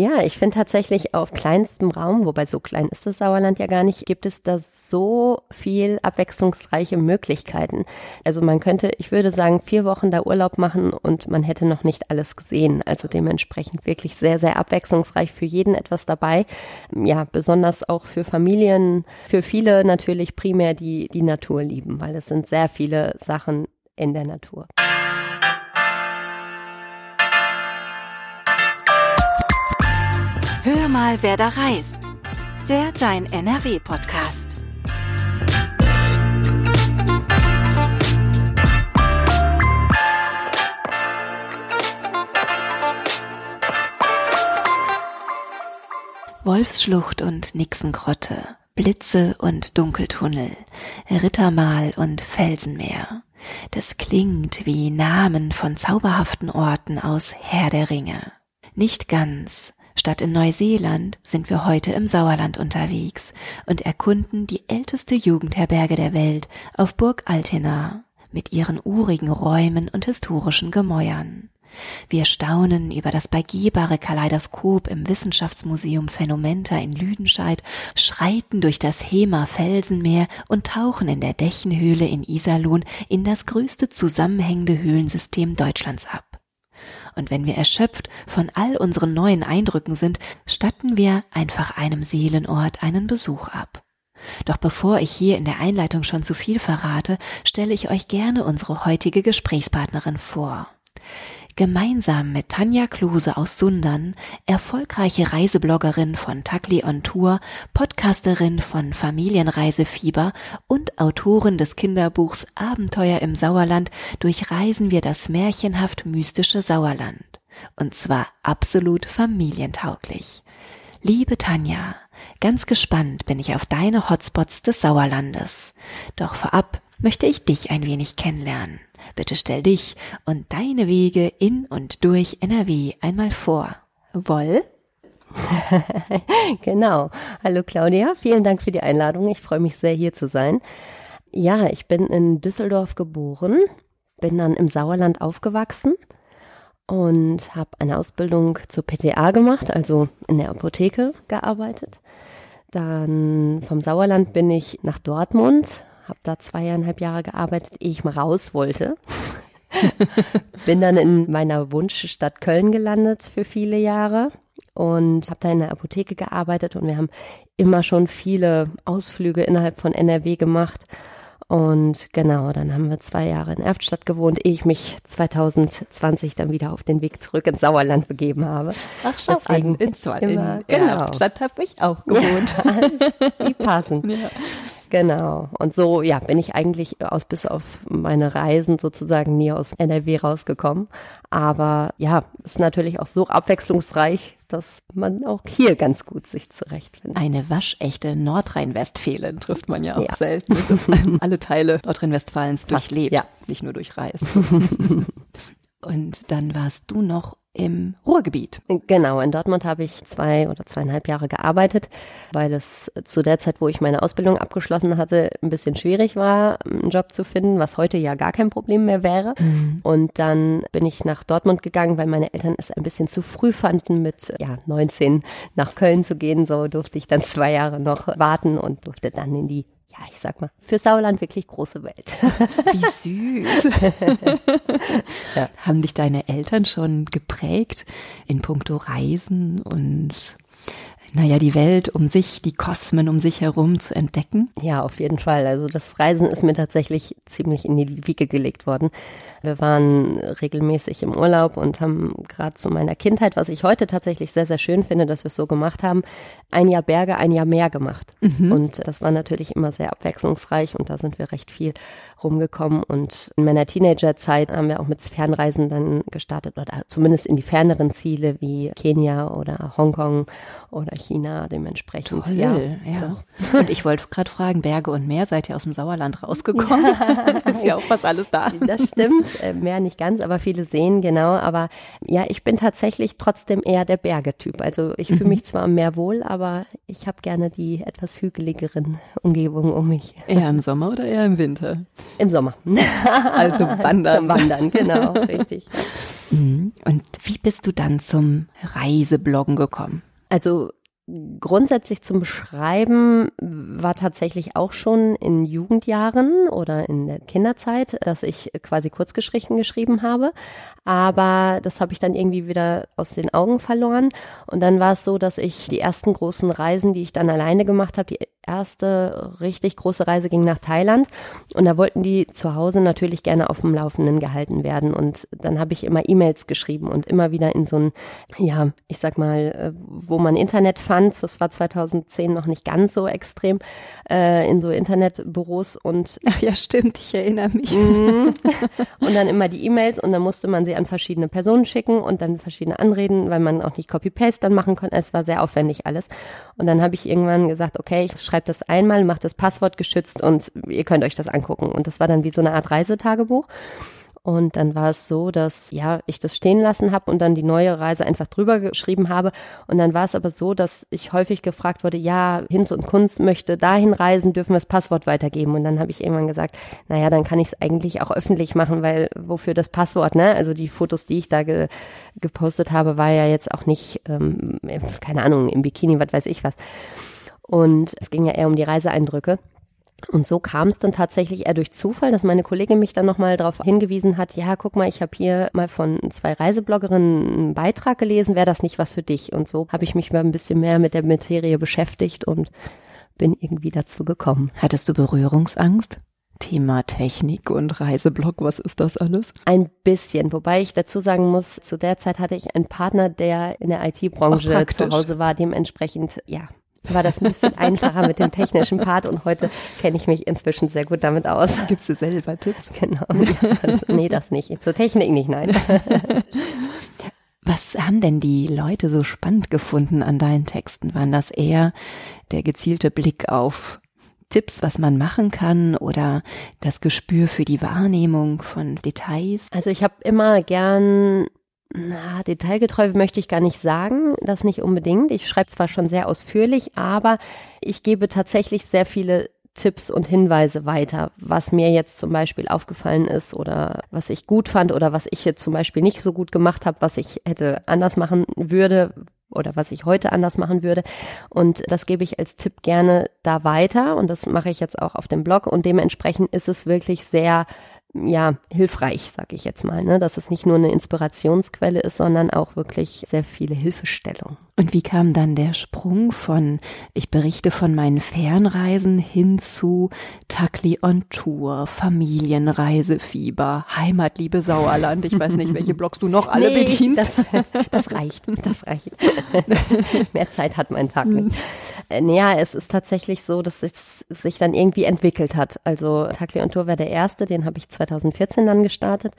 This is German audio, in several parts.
Ja, ich finde tatsächlich auf kleinstem Raum, wobei so klein ist das Sauerland ja gar nicht, gibt es da so viel abwechslungsreiche Möglichkeiten. Also man könnte, ich würde sagen, vier Wochen da Urlaub machen und man hätte noch nicht alles gesehen. Also dementsprechend wirklich sehr, sehr abwechslungsreich für jeden etwas dabei. Ja, besonders auch für Familien, für viele natürlich primär die die Natur lieben, weil es sind sehr viele Sachen in der Natur. Mal, wer da reist. Der Dein NRW-Podcast. Wolfsschlucht und Nixengrotte, Blitze und Dunkeltunnel, Rittermal und Felsenmeer. Das klingt wie Namen von zauberhaften Orten aus Herr der Ringe. Nicht ganz, Statt in Neuseeland sind wir heute im Sauerland unterwegs und erkunden die älteste Jugendherberge der Welt auf Burg Altena mit ihren urigen Räumen und historischen Gemäuern. Wir staunen über das begehbare Kaleidoskop im Wissenschaftsmuseum Phänomenta in Lüdenscheid, schreiten durch das Hema Felsenmeer und tauchen in der Dächenhöhle in Iserlohn in das größte zusammenhängende Höhlensystem Deutschlands ab. Und wenn wir erschöpft von all unseren neuen Eindrücken sind, statten wir einfach einem Seelenort einen Besuch ab. Doch bevor ich hier in der Einleitung schon zu viel verrate, stelle ich euch gerne unsere heutige Gesprächspartnerin vor. Gemeinsam mit Tanja Klose aus Sundern, erfolgreiche Reisebloggerin von Takli on Tour, Podcasterin von Familienreisefieber und Autorin des Kinderbuchs Abenteuer im Sauerland durchreisen wir das märchenhaft mystische Sauerland. Und zwar absolut familientauglich. Liebe Tanja, ganz gespannt bin ich auf deine Hotspots des Sauerlandes. Doch vorab möchte ich dich ein wenig kennenlernen. Bitte stell dich und deine Wege in und durch NRW einmal vor. Woll? genau. Hallo Claudia, vielen Dank für die Einladung. Ich freue mich sehr, hier zu sein. Ja, ich bin in Düsseldorf geboren, bin dann im Sauerland aufgewachsen und habe eine Ausbildung zur PTA gemacht, also in der Apotheke gearbeitet. Dann vom Sauerland bin ich nach Dortmund, habe da zweieinhalb Jahre gearbeitet, ehe ich mal raus wollte. Bin dann in meiner Wunschstadt Köln gelandet für viele Jahre und habe da in der Apotheke gearbeitet und wir haben immer schon viele Ausflüge innerhalb von NRW gemacht. Und genau, dann haben wir zwei Jahre in Erftstadt gewohnt, ehe ich mich 2020 dann wieder auf den Weg zurück ins Sauerland begeben habe. Ach, schau Deswegen an, in, immer, in genau. Erftstadt habe ich auch gewohnt. Die passen. Ja. Genau. Und so, ja, bin ich eigentlich aus bis auf meine Reisen sozusagen nie aus NRW rausgekommen. Aber ja, ist natürlich auch so abwechslungsreich, dass man auch hier ganz gut sich zurechtfindet. Eine waschechte Nordrhein-Westfälin trifft man ja auch ja. selten. Alle Teile Nordrhein-Westfalens durchlebt, ja. nicht nur durchreist. Und dann warst du noch im Ruhrgebiet. Genau, in Dortmund habe ich zwei oder zweieinhalb Jahre gearbeitet, weil es zu der Zeit, wo ich meine Ausbildung abgeschlossen hatte, ein bisschen schwierig war, einen Job zu finden, was heute ja gar kein Problem mehr wäre. Mhm. Und dann bin ich nach Dortmund gegangen, weil meine Eltern es ein bisschen zu früh fanden, mit ja, 19 nach Köln zu gehen. So durfte ich dann zwei Jahre noch warten und durfte dann in die ich sag mal, für Sauerland wirklich große Welt. Wie süß. ja. Haben dich deine Eltern schon geprägt in puncto Reisen und naja, die Welt um sich, die Kosmen um sich herum zu entdecken? Ja, auf jeden Fall. Also das Reisen ist mir tatsächlich ziemlich in die Wiege gelegt worden. Wir waren regelmäßig im Urlaub und haben gerade zu meiner Kindheit, was ich heute tatsächlich sehr, sehr schön finde, dass wir es so gemacht haben, ein Jahr Berge, ein Jahr Meer gemacht. Mhm. Und das war natürlich immer sehr abwechslungsreich und da sind wir recht viel rumgekommen. Und in meiner Teenagerzeit haben wir auch mit Fernreisen dann gestartet oder zumindest in die ferneren Ziele wie Kenia oder Hongkong oder China dementsprechend. Toll, ja. ja. Und ich wollte gerade fragen, Berge und Meer, seid ihr aus dem Sauerland rausgekommen? Ja. ist ja auch was alles da. Das stimmt, äh, Meer nicht ganz, aber viele sehen, genau. Aber ja, ich bin tatsächlich trotzdem eher der Bergetyp. Also ich fühle mich zwar am Meer wohl, aber ich habe gerne die etwas hügeligeren Umgebungen um mich. Eher im Sommer oder eher im Winter? Im Sommer. Also wandern. Zum Wandern, genau, richtig. Mhm. Und wie bist du dann zum Reisebloggen gekommen? Also grundsätzlich zum Schreiben war tatsächlich auch schon in Jugendjahren oder in der Kinderzeit, dass ich quasi Kurzgeschichten geschrieben habe. Aber das habe ich dann irgendwie wieder aus den Augen verloren. Und dann war es so, dass ich die ersten großen Reisen, die ich dann alleine gemacht habe, die erste richtig große Reise ging nach Thailand. Und da wollten die zu Hause natürlich gerne auf dem Laufenden gehalten werden. Und dann habe ich immer E-Mails geschrieben und immer wieder in so ein, ja, ich sag mal, äh, wo man Internet fand. Das war 2010 noch nicht ganz so extrem, äh, in so Internetbüros und. Ach ja, stimmt, ich erinnere mich. Mhm. und dann immer die E-Mails und dann musste man sie an verschiedene Personen schicken und dann verschiedene anreden, weil man auch nicht Copy-Paste dann machen konnte. Es war sehr aufwendig alles. Und dann habe ich irgendwann gesagt, okay, ich schreibe das einmal, mache das Passwort geschützt und ihr könnt euch das angucken. Und das war dann wie so eine Art Reisetagebuch. Und dann war es so, dass ja ich das stehen lassen habe und dann die neue Reise einfach drüber geschrieben habe. Und dann war es aber so, dass ich häufig gefragt wurde, ja, Hinz und Kunst möchte dahin reisen, dürfen wir das Passwort weitergeben. Und dann habe ich irgendwann gesagt, naja, dann kann ich es eigentlich auch öffentlich machen, weil wofür das Passwort, ne? Also die Fotos, die ich da ge gepostet habe, war ja jetzt auch nicht, ähm, keine Ahnung, im Bikini, was weiß ich was. Und es ging ja eher um die Reiseeindrücke. Und so kam es dann tatsächlich eher durch Zufall, dass meine Kollegin mich dann nochmal darauf hingewiesen hat, ja, guck mal, ich habe hier mal von zwei Reisebloggerinnen einen Beitrag gelesen, wäre das nicht was für dich? Und so habe ich mich mal ein bisschen mehr mit der Materie beschäftigt und bin irgendwie dazu gekommen. Hattest du Berührungsangst? Thema Technik und Reiseblog, was ist das alles? Ein bisschen, wobei ich dazu sagen muss, zu der Zeit hatte ich einen Partner, der in der IT-Branche zu Hause war, dementsprechend, ja, war das ein bisschen einfacher mit dem technischen Part und heute kenne ich mich inzwischen sehr gut damit aus. Gibst du selber Tipps? Genau. Das, nee, das nicht. Zur Technik nicht, nein. Was haben denn die Leute so spannend gefunden an deinen Texten? Waren das eher der gezielte Blick auf Tipps, was man machen kann oder das Gespür für die Wahrnehmung von Details? Also ich habe immer gern na, detailgetreu möchte ich gar nicht sagen, das nicht unbedingt. Ich schreibe zwar schon sehr ausführlich, aber ich gebe tatsächlich sehr viele Tipps und Hinweise weiter, was mir jetzt zum Beispiel aufgefallen ist oder was ich gut fand oder was ich jetzt zum Beispiel nicht so gut gemacht habe, was ich hätte anders machen würde oder was ich heute anders machen würde. Und das gebe ich als Tipp gerne da weiter und das mache ich jetzt auch auf dem Blog und dementsprechend ist es wirklich sehr ja, hilfreich, sag ich jetzt mal, ne? dass es nicht nur eine Inspirationsquelle ist, sondern auch wirklich sehr viele Hilfestellungen. Und wie kam dann der Sprung von ich berichte von meinen Fernreisen hin zu Takli on Tour, Familienreisefieber, Heimatliebe Sauerland, ich weiß nicht, welche Blogs du noch alle nee, bedienst. Das, das reicht, das reicht. Mehr Zeit hat mein Tag nicht. Äh, naja, es ist tatsächlich so, dass es sich dann irgendwie entwickelt hat. Also Takli on Tour war der erste, den habe ich 2014 dann gestartet.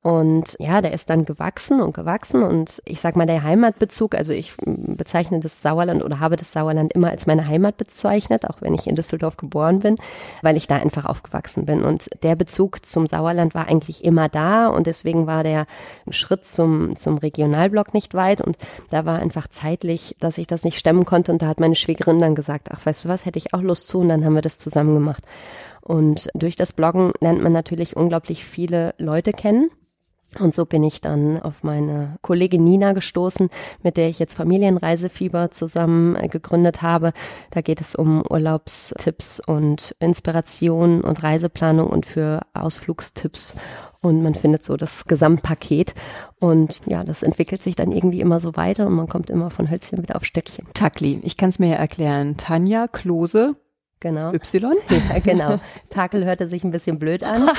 Und ja, der ist dann gewachsen und gewachsen und ich sag mal, der Heimatbezug, also ich bezeichne das Sauerland oder habe das Sauerland immer als meine Heimat bezeichnet, auch wenn ich in Düsseldorf geboren bin, weil ich da einfach aufgewachsen bin. Und der Bezug zum Sauerland war eigentlich immer da und deswegen war der Schritt zum, zum Regionalblock nicht weit und da war einfach zeitlich, dass ich das nicht stemmen konnte und da hat meine Schwägerin dann gesagt, ach, weißt du was, hätte ich auch Lust zu und dann haben wir das zusammen gemacht. Und durch das Bloggen lernt man natürlich unglaublich viele Leute kennen. Und so bin ich dann auf meine Kollegin Nina gestoßen, mit der ich jetzt Familienreisefieber zusammen äh, gegründet habe. Da geht es um Urlaubstipps und Inspiration und Reiseplanung und für Ausflugstipps. Und man findet so das Gesamtpaket. Und ja, das entwickelt sich dann irgendwie immer so weiter und man kommt immer von Hölzchen wieder auf Stöckchen. Takli, ich kann es mir ja erklären. Tanja Klose Genau. Y? Ja, genau. Takel hörte sich ein bisschen blöd an.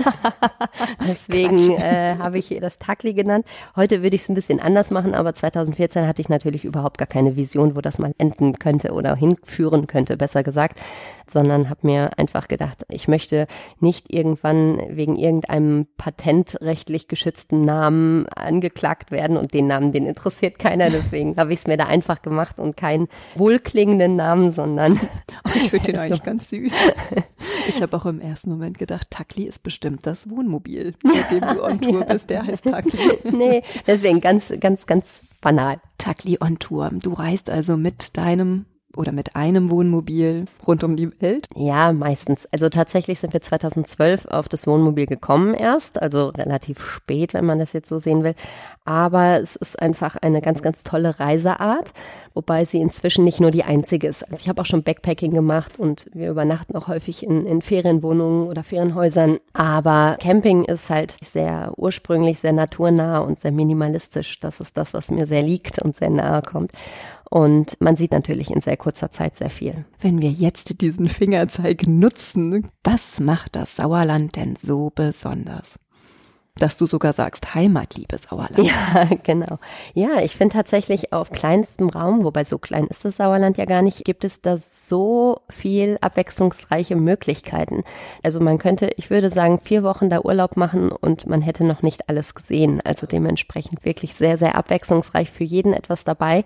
Deswegen äh, habe ich das Takli genannt. Heute würde ich es ein bisschen anders machen, aber 2014 hatte ich natürlich überhaupt gar keine Vision, wo das mal enden könnte oder hinführen könnte, besser gesagt, sondern habe mir einfach gedacht, ich möchte nicht irgendwann wegen irgendeinem patentrechtlich geschützten Namen angeklagt werden und den Namen, den interessiert keiner. Deswegen habe ich es mir da einfach gemacht und keinen wohlklingenden Namen, sondern. Oh, ich finde den eigentlich ganz süß. Ich habe auch im ersten Moment gedacht, Takli ist bestimmt das Wohnmobil, mit dem du on Tour bist. Der heißt Takli. Nee, deswegen ganz, ganz, ganz banal. Takli on Tour. Du reist also mit deinem oder mit einem Wohnmobil rund um die Welt? Ja, meistens. Also tatsächlich sind wir 2012 auf das Wohnmobil gekommen erst, also relativ spät, wenn man das jetzt so sehen will. Aber es ist einfach eine ganz, ganz tolle Reiseart, wobei sie inzwischen nicht nur die einzige ist. Also ich habe auch schon Backpacking gemacht und wir übernachten auch häufig in, in Ferienwohnungen oder Ferienhäusern. Aber Camping ist halt sehr ursprünglich, sehr naturnah und sehr minimalistisch. Das ist das, was mir sehr liegt und sehr nahe kommt. Und man sieht natürlich in sehr kurzer Zeit sehr viel. Wenn wir jetzt diesen Fingerzeig nutzen, was macht das Sauerland denn so besonders? Dass du sogar sagst, Heimatliebe Sauerland. Ja, genau. Ja, ich finde tatsächlich auf kleinstem Raum, wobei so klein ist das Sauerland ja gar nicht, gibt es da so viel abwechslungsreiche Möglichkeiten. Also man könnte, ich würde sagen, vier Wochen da Urlaub machen und man hätte noch nicht alles gesehen. Also dementsprechend wirklich sehr, sehr abwechslungsreich für jeden etwas dabei.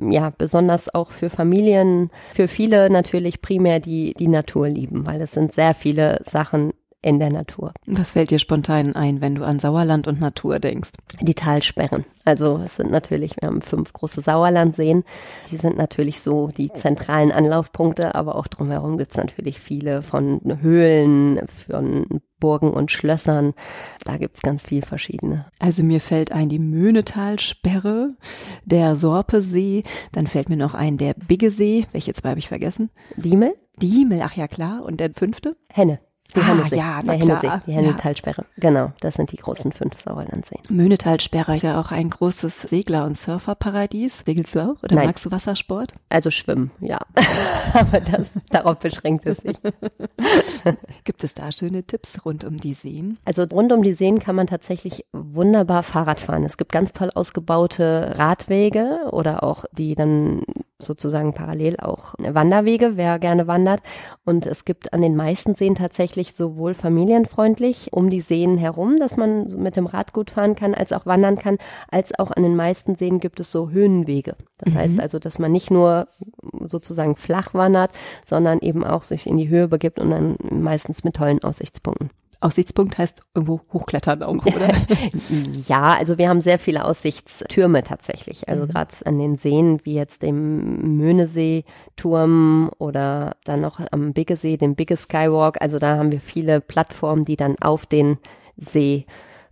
Ja, besonders auch für Familien, für viele natürlich primär die, die Natur lieben, weil es sind sehr viele Sachen in der Natur. Was fällt dir spontan ein, wenn du an Sauerland und Natur denkst? Die Talsperren. Also es sind natürlich, wir haben fünf große Sauerlandseen. Die sind natürlich so die zentralen Anlaufpunkte, aber auch drumherum gibt es natürlich viele von Höhlen, von Burgen und Schlössern. Da gibt es ganz viel verschiedene. Also mir fällt ein die Möhnetalsperre, der Sorpesee, dann fällt mir noch ein der Biggesee. Welche zwei habe ich vergessen? Diemel? Diemel, ach ja klar. Und der fünfte? Henne. Die ah, Hennesee, ja, der Hennesee, die Hennetalsperre. Ja. Genau, das sind die großen fünf Sauerlandseen. Möhnetalsperre ist ja auch ein großes Segler- und Surferparadies. Segelst du auch oder Nein. magst du Wassersport? Also schwimmen, ja. Aber das, darauf beschränkt es sich. Gibt es da schöne Tipps rund um die Seen? Also rund um die Seen kann man tatsächlich wunderbar Fahrrad fahren. Es gibt ganz toll ausgebaute Radwege oder auch die dann sozusagen parallel auch Wanderwege, wer gerne wandert. Und es gibt an den meisten Seen tatsächlich sowohl familienfreundlich um die Seen herum, dass man mit dem Rad gut fahren kann, als auch wandern kann, als auch an den meisten Seen gibt es so Höhenwege. Das mhm. heißt also, dass man nicht nur sozusagen flach wandert, sondern eben auch sich in die Höhe begibt und dann meistens mit tollen Aussichtspunkten. Aussichtspunkt heißt irgendwo hochklettern auch, oder? ja, also wir haben sehr viele Aussichtstürme tatsächlich. Also mhm. gerade an den Seen, wie jetzt dem Möhnesee-Turm oder dann noch am Biggesee, dem Bigge Skywalk. Also da haben wir viele Plattformen, die dann auf den See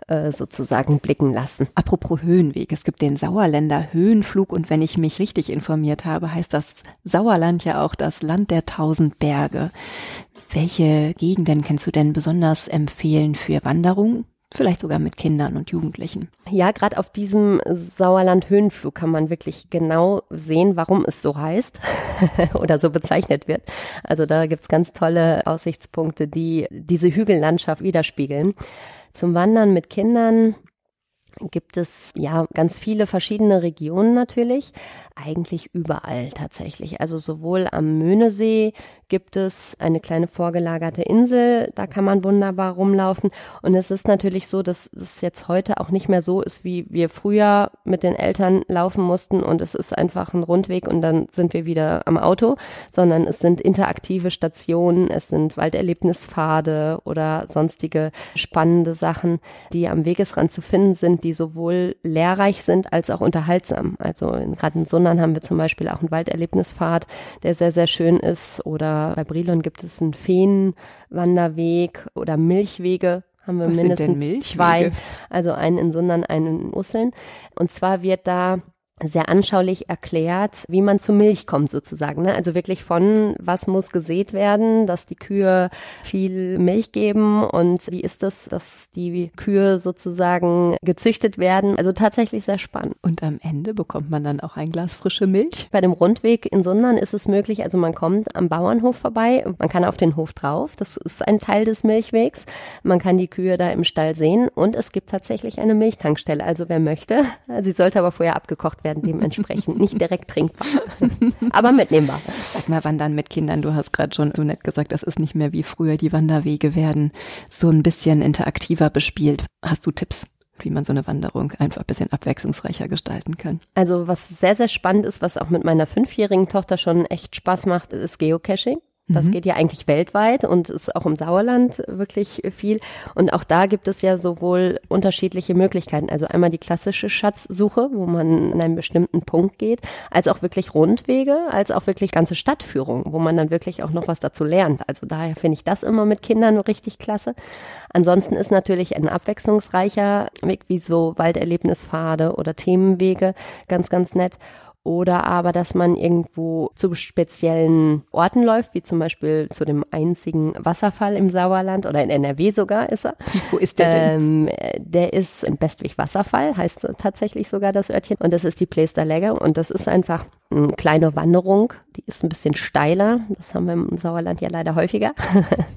äh, sozusagen blicken lassen. Apropos Höhenweg, es gibt den Sauerländer Höhenflug und wenn ich mich richtig informiert habe, heißt das Sauerland ja auch das Land der tausend Berge. Welche Gegenden kannst du denn besonders empfehlen für Wanderungen? Vielleicht sogar mit Kindern und Jugendlichen. Ja, gerade auf diesem Sauerland-Höhenflug kann man wirklich genau sehen, warum es so heißt oder so bezeichnet wird. Also da gibt's ganz tolle Aussichtspunkte, die diese Hügellandschaft widerspiegeln. Zum Wandern mit Kindern gibt es ja ganz viele verschiedene Regionen natürlich, eigentlich überall tatsächlich. Also sowohl am Möhnesee gibt es eine kleine vorgelagerte Insel, da kann man wunderbar rumlaufen. Und es ist natürlich so, dass es jetzt heute auch nicht mehr so ist, wie wir früher mit den Eltern laufen mussten und es ist einfach ein Rundweg und dann sind wir wieder am Auto, sondern es sind interaktive Stationen, es sind Walderlebnispfade oder sonstige spannende Sachen, die am Wegesrand zu finden sind, die sowohl lehrreich sind als auch unterhaltsam. Also gerade in Sundern haben wir zum Beispiel auch einen Walderlebnispfad, der sehr, sehr schön ist oder bei Brilon gibt es einen Feenwanderweg oder Milchwege haben wir Was mindestens zwei. Also einen in Sundern, einen in Usseln. Und zwar wird da sehr anschaulich erklärt, wie man zur Milch kommt sozusagen. Ne? Also wirklich von, was muss gesät werden, dass die Kühe viel Milch geben und wie ist das, dass die Kühe sozusagen gezüchtet werden. Also tatsächlich sehr spannend. Und am Ende bekommt man dann auch ein Glas frische Milch? Bei dem Rundweg in Sundern ist es möglich, also man kommt am Bauernhof vorbei, man kann auf den Hof drauf, das ist ein Teil des Milchwegs. Man kann die Kühe da im Stall sehen und es gibt tatsächlich eine Milchtankstelle. Also wer möchte, sie sollte aber vorher abgekocht werden dementsprechend nicht direkt trinkbar, aber mitnehmbar. Sag mal, wandern mit Kindern, du hast gerade schon so nett gesagt, das ist nicht mehr wie früher, die Wanderwege werden so ein bisschen interaktiver bespielt. Hast du Tipps? wie man so eine Wanderung einfach ein bisschen abwechslungsreicher gestalten kann. Also was sehr, sehr spannend ist, was auch mit meiner fünfjährigen Tochter schon echt Spaß macht, ist Geocaching. Das mhm. geht ja eigentlich weltweit und ist auch im Sauerland wirklich viel. Und auch da gibt es ja sowohl unterschiedliche Möglichkeiten. Also einmal die klassische Schatzsuche, wo man an einen bestimmten Punkt geht, als auch wirklich Rundwege, als auch wirklich ganze Stadtführungen, wo man dann wirklich auch noch was dazu lernt. Also daher finde ich das immer mit Kindern richtig klasse. Ansonsten ist natürlich ein abwechslungsreicher Weg wie so Walderlebnispfade oder Themenwege ganz, ganz nett oder aber, dass man irgendwo zu speziellen Orten läuft, wie zum Beispiel zu dem einzigen Wasserfall im Sauerland oder in NRW sogar ist er. Wo ist der denn? Ähm, der ist im Bestwig Wasserfall, heißt tatsächlich sogar das Örtchen. Und das ist die Place der Legge. Und das ist einfach eine kleine Wanderung, die ist ein bisschen steiler. Das haben wir im Sauerland ja leider häufiger.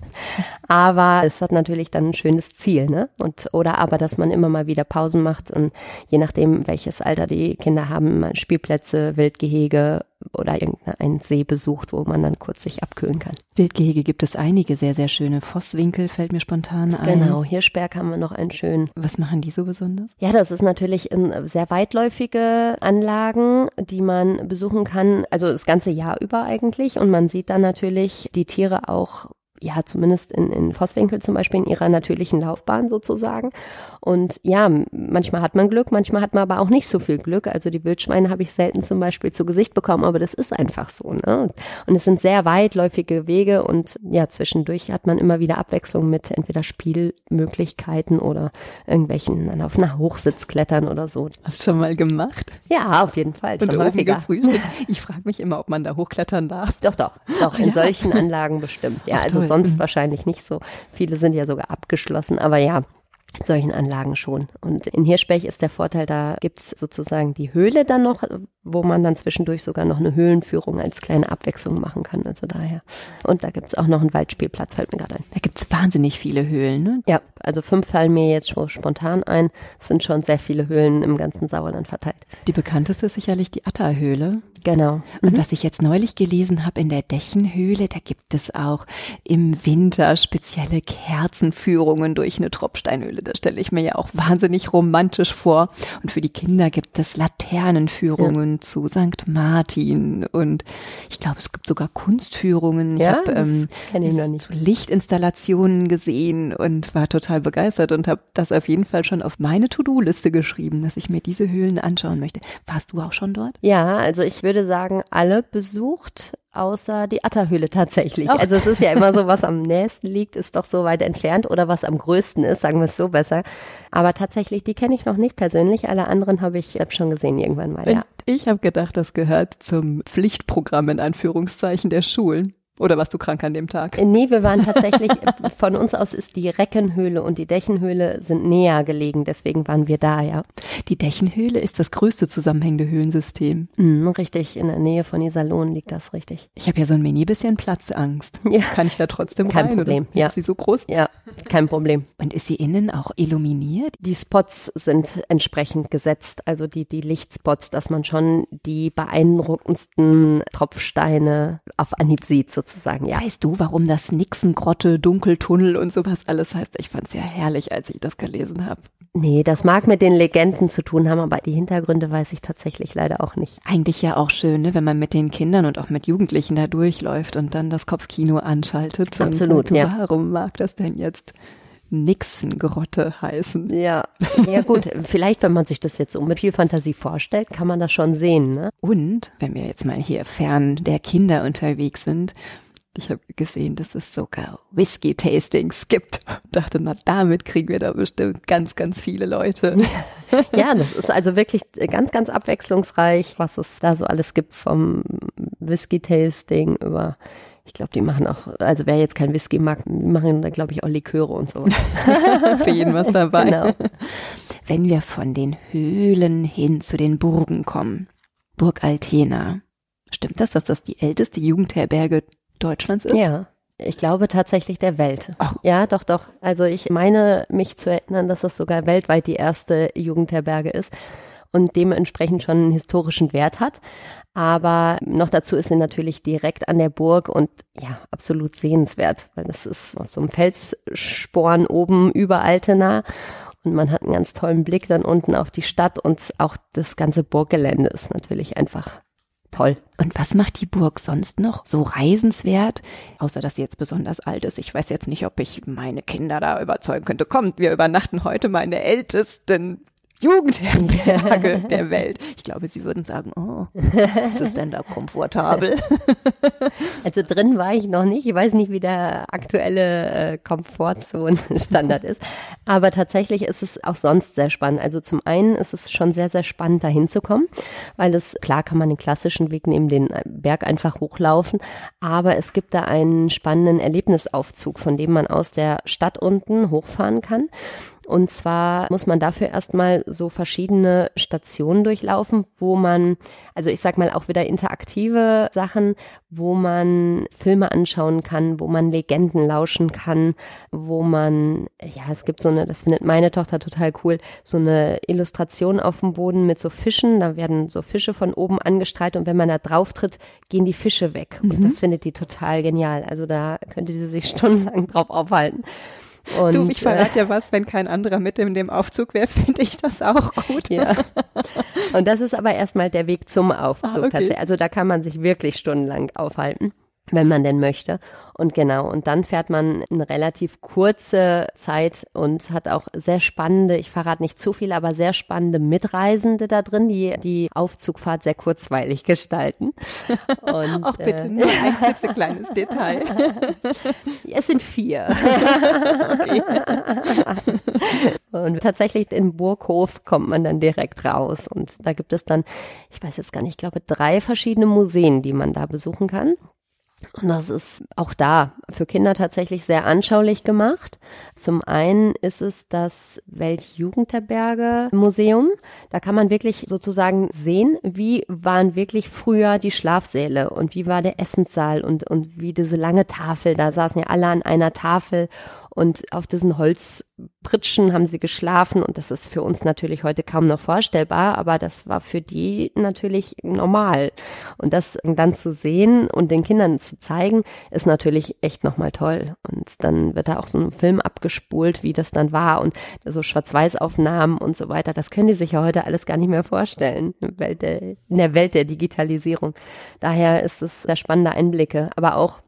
aber es hat natürlich dann ein schönes Ziel, ne? Und, oder aber, dass man immer mal wieder Pausen macht und je nachdem, welches Alter die Kinder haben, Spielplätze, Wildgehege oder irgendeinen See besucht, wo man dann kurz sich abkühlen kann. Wildgehege gibt es einige sehr, sehr schöne. Vosswinkel fällt mir spontan ein. Genau, Hirschberg haben wir noch einen schönen. Was machen die so besonders? Ja, das ist natürlich sehr weitläufige Anlagen, die man besuchen kann, also das ganze Jahr über eigentlich. Und man sieht dann natürlich die Tiere auch ja, zumindest in, in Vosswinkel zum Beispiel in ihrer natürlichen Laufbahn sozusagen. Und ja, manchmal hat man Glück, manchmal hat man aber auch nicht so viel Glück. Also die Wildschweine habe ich selten zum Beispiel zu Gesicht bekommen, aber das ist einfach so. Ne? Und es sind sehr weitläufige Wege und ja, zwischendurch hat man immer wieder Abwechslung mit entweder Spielmöglichkeiten oder irgendwelchen dann auf einer Hochsitz klettern oder so. Hast du schon mal gemacht? Ja, auf jeden Fall. Und schon häufiger. Ich frage mich immer, ob man da hochklettern darf. Doch, doch, doch, in ja. solchen Anlagen bestimmt. Ja, Ach, also sonst mhm. wahrscheinlich nicht so. Viele sind ja sogar abgeschlossen, aber ja, solchen Anlagen schon. Und in Hirschberg ist der Vorteil, da gibt's sozusagen die Höhle dann noch, wo man dann zwischendurch sogar noch eine Höhlenführung als kleine Abwechslung machen kann. Also daher. Und da gibt's auch noch einen Waldspielplatz, fällt mir gerade ein. Da gibt's wahnsinnig viele Höhlen, ne? Ja, also fünf fallen mir jetzt schon spontan ein. Es sind schon sehr viele Höhlen im ganzen Sauerland verteilt. Die bekannteste ist sicherlich die Atterhöhle. Genau. Und mhm. was ich jetzt neulich gelesen habe in der Dächenhöhle, da gibt es auch im Winter spezielle Kerzenführungen durch eine Tropfsteinhöhle. Das stelle ich mir ja auch wahnsinnig romantisch vor. Und für die Kinder gibt es Laternenführungen ja. zu St. Martin und ich glaube, es gibt sogar Kunstführungen. Ja, ich habe ähm, so Lichtinstallationen gesehen und war total begeistert und habe das auf jeden Fall schon auf meine To-Do-Liste geschrieben, dass ich mir diese Höhlen anschauen möchte. Warst du auch schon dort? Ja, also ich würde sagen, alle besucht außer die Atterhöhle tatsächlich. Also es ist ja immer so, was am nächsten liegt, ist doch so weit entfernt oder was am größten ist, sagen wir es so besser. Aber tatsächlich, die kenne ich noch nicht persönlich. Alle anderen habe ich schon gesehen irgendwann mal, ja. Ich habe gedacht, das gehört zum Pflichtprogramm in Anführungszeichen der Schulen. Oder warst du krank an dem Tag? Äh, nee, wir waren tatsächlich, von uns aus ist die Reckenhöhle und die Dächenhöhle sind näher gelegen, deswegen waren wir da, ja. Die Dächenhöhle ist das größte zusammenhängende Höhlensystem. Mhm, richtig, in der Nähe von Iserlohn liegt das richtig. Ich habe ja so ein mini bisschen Platzangst. Ja. Kann ich da trotzdem Kein rein? Problem, oder? ja. Ist sie so groß? Ja, kein Problem. Und ist sie innen auch illuminiert? Die Spots sind entsprechend gesetzt, also die, die Lichtspots, dass man schon die beeindruckendsten Tropfsteine auf Anhieb sieht, sozusagen sozusagen, ja. Weißt du, warum das Nixengrotte, Dunkeltunnel und sowas alles heißt? Ich fand es ja herrlich, als ich das gelesen habe. Nee, das mag mit den Legenden zu tun haben, aber die Hintergründe weiß ich tatsächlich leider auch nicht. Eigentlich ja auch schön, ne, wenn man mit den Kindern und auch mit Jugendlichen da durchläuft und dann das Kopfkino anschaltet. Absolut, sagt, ja. Warum mag das denn jetzt Nixengrotte heißen. Ja, ja gut, vielleicht, wenn man sich das jetzt so mit viel Fantasie vorstellt, kann man das schon sehen. Ne? Und wenn wir jetzt mal hier fern der Kinder unterwegs sind, ich habe gesehen, dass es sogar Whisky-Tastings gibt. Dachte, na, damit kriegen wir da bestimmt ganz, ganz viele Leute. ja, das ist also wirklich ganz, ganz abwechslungsreich, was es da so alles gibt vom Whisky-Tasting über ich glaube, die machen auch, also wer jetzt kein Whisky mag, machen da, glaube ich, auch Liköre und so. Für jeden was dabei. Genau. Wenn wir von den Höhlen hin zu den Burgen kommen. Burg Altena. Stimmt das, dass das die älteste Jugendherberge Deutschlands ist? Ja. Ich glaube tatsächlich der Welt. Ach. Ja, doch, doch. Also ich meine mich zu erinnern, dass das sogar weltweit die erste Jugendherberge ist und dementsprechend schon einen historischen Wert hat. Aber noch dazu ist sie natürlich direkt an der Burg und ja, absolut sehenswert, weil das ist auf so einem Felssporn oben über Altena und man hat einen ganz tollen Blick dann unten auf die Stadt und auch das ganze Burggelände ist natürlich einfach toll. Und was macht die Burg sonst noch so reisenswert? Außer, dass sie jetzt besonders alt ist. Ich weiß jetzt nicht, ob ich meine Kinder da überzeugen könnte. Kommt, wir übernachten heute mal in der ältesten Jugendherberge der Welt. Ich glaube, sie würden sagen, oh, ist es denn da komfortabel? Also drin war ich noch nicht. Ich weiß nicht, wie der aktuelle äh, Komfortzone-Standard ist. Aber tatsächlich ist es auch sonst sehr spannend. Also zum einen ist es schon sehr, sehr spannend, da hinzukommen, weil es, klar kann man den klassischen Weg neben den Berg einfach hochlaufen, aber es gibt da einen spannenden Erlebnisaufzug, von dem man aus der Stadt unten hochfahren kann. Und zwar muss man dafür erstmal so verschiedene Stationen durchlaufen, wo man, also ich sag mal auch wieder interaktive Sachen, wo man Filme anschauen kann, wo man Legenden lauschen kann, wo man, ja, es gibt so eine, das findet meine Tochter total cool, so eine Illustration auf dem Boden mit so Fischen, da werden so Fische von oben angestrahlt und wenn man da drauf tritt, gehen die Fische weg. Und mhm. das findet die total genial. Also da könnte sie sich stundenlang drauf aufhalten. Und, du, ich verrate ja was, wenn kein anderer mit in dem Aufzug wäre, finde ich das auch gut. Ja. Und das ist aber erstmal der Weg zum Aufzug ah, okay. Also da kann man sich wirklich stundenlang aufhalten wenn man denn möchte. Und genau, und dann fährt man eine relativ kurze Zeit und hat auch sehr spannende, ich verrate nicht zu viel, aber sehr spannende Mitreisende da drin, die die Aufzugfahrt sehr kurzweilig gestalten. Und, auch bitte äh, nur ein klitzekleines Detail. es sind vier. und tatsächlich in Burghof kommt man dann direkt raus. Und da gibt es dann, ich weiß jetzt gar nicht, ich glaube drei verschiedene Museen, die man da besuchen kann. Und das ist auch da für Kinder tatsächlich sehr anschaulich gemacht. Zum einen ist es das Weltjugendherberge Museum. Da kann man wirklich sozusagen sehen, wie waren wirklich früher die Schlafsäle und wie war der Essenssaal und, und wie diese lange Tafel. Da saßen ja alle an einer Tafel und auf diesen Holzpritschen haben sie geschlafen und das ist für uns natürlich heute kaum noch vorstellbar, aber das war für die natürlich normal. Und das dann zu sehen und den Kindern zu zeigen, ist natürlich echt nochmal toll. Und dann wird da auch so ein Film abgespult, wie das dann war und so Schwarz-Weiß-Aufnahmen und so weiter. Das können die sich ja heute alles gar nicht mehr vorstellen in der Welt der Digitalisierung. Daher ist es sehr spannende Einblicke, aber auch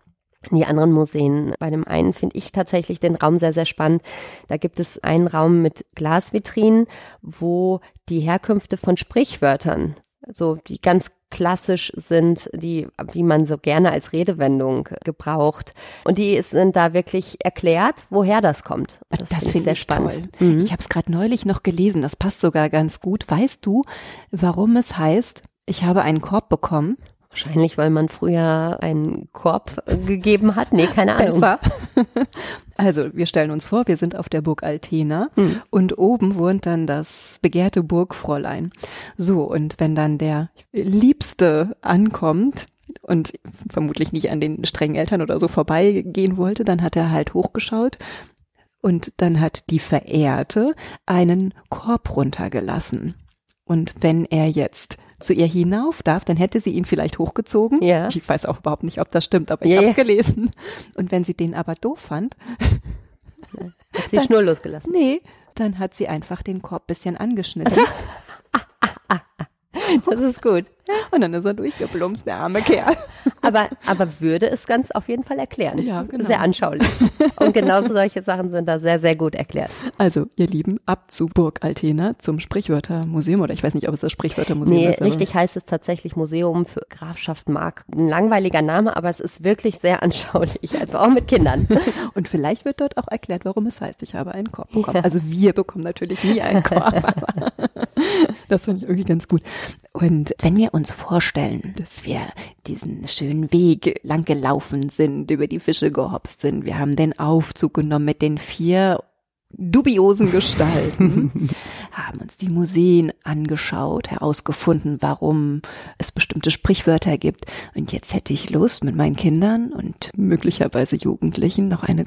die anderen Museen. Bei dem einen finde ich tatsächlich den Raum sehr, sehr spannend. Da gibt es einen Raum mit Glasvitrinen, wo die Herkünfte von Sprichwörtern, so die ganz klassisch sind, die, wie man so gerne als Redewendung gebraucht. Und die sind da wirklich erklärt, woher das kommt. Das, das finde ich sehr spannend. Toll. Mhm. Ich habe es gerade neulich noch gelesen, das passt sogar ganz gut. Weißt du, warum es heißt, ich habe einen Korb bekommen? Wahrscheinlich, weil man früher einen Korb gegeben hat. Nee, keine Ahnung. Also, wir stellen uns vor, wir sind auf der Burg Altena hm. und oben wohnt dann das begehrte Burgfräulein. So, und wenn dann der Liebste ankommt, und vermutlich nicht an den strengen Eltern oder so vorbeigehen wollte, dann hat er halt hochgeschaut und dann hat die Verehrte einen Korb runtergelassen. Und wenn er jetzt zu ihr hinauf darf, dann hätte sie ihn vielleicht hochgezogen. Ja. Ich weiß auch überhaupt nicht, ob das stimmt, aber ich ja, habe es ja. gelesen. Und wenn sie den aber doof fand, hat sie dann, Schnur losgelassen. Nee, dann hat sie einfach den Korb bisschen angeschnitten. Also, ah, ah, ah, ah. Das ist gut. Und dann ist er durchgeplumpst, der arme Kerl. Aber, aber würde es ganz auf jeden Fall erklären. Ja, genau. Sehr anschaulich. Und genauso solche Sachen sind da sehr, sehr gut erklärt. Also, ihr Lieben, ab zu Burg Altena zum Sprichwörtermuseum oder ich weiß nicht, ob es das Sprichwörtermuseum nee, ist. Nee, richtig heißt es tatsächlich Museum für Grafschaft Mark. Ein langweiliger Name, aber es ist wirklich sehr anschaulich, also auch mit Kindern. Und vielleicht wird dort auch erklärt, warum es heißt, ich habe einen Korb bekommen. Ja. Also wir bekommen natürlich nie einen Korb. das fand ich irgendwie ganz gut. Und wenn wir uns vorstellen, dass wir diesen schönen Weg lang gelaufen sind, über die Fische gehopst sind, wir haben den Aufzug genommen mit den vier dubiosen Gestalten, haben uns die Museen angeschaut, herausgefunden, warum es bestimmte Sprichwörter gibt. Und jetzt hätte ich Lust, mit meinen Kindern und möglicherweise Jugendlichen noch eine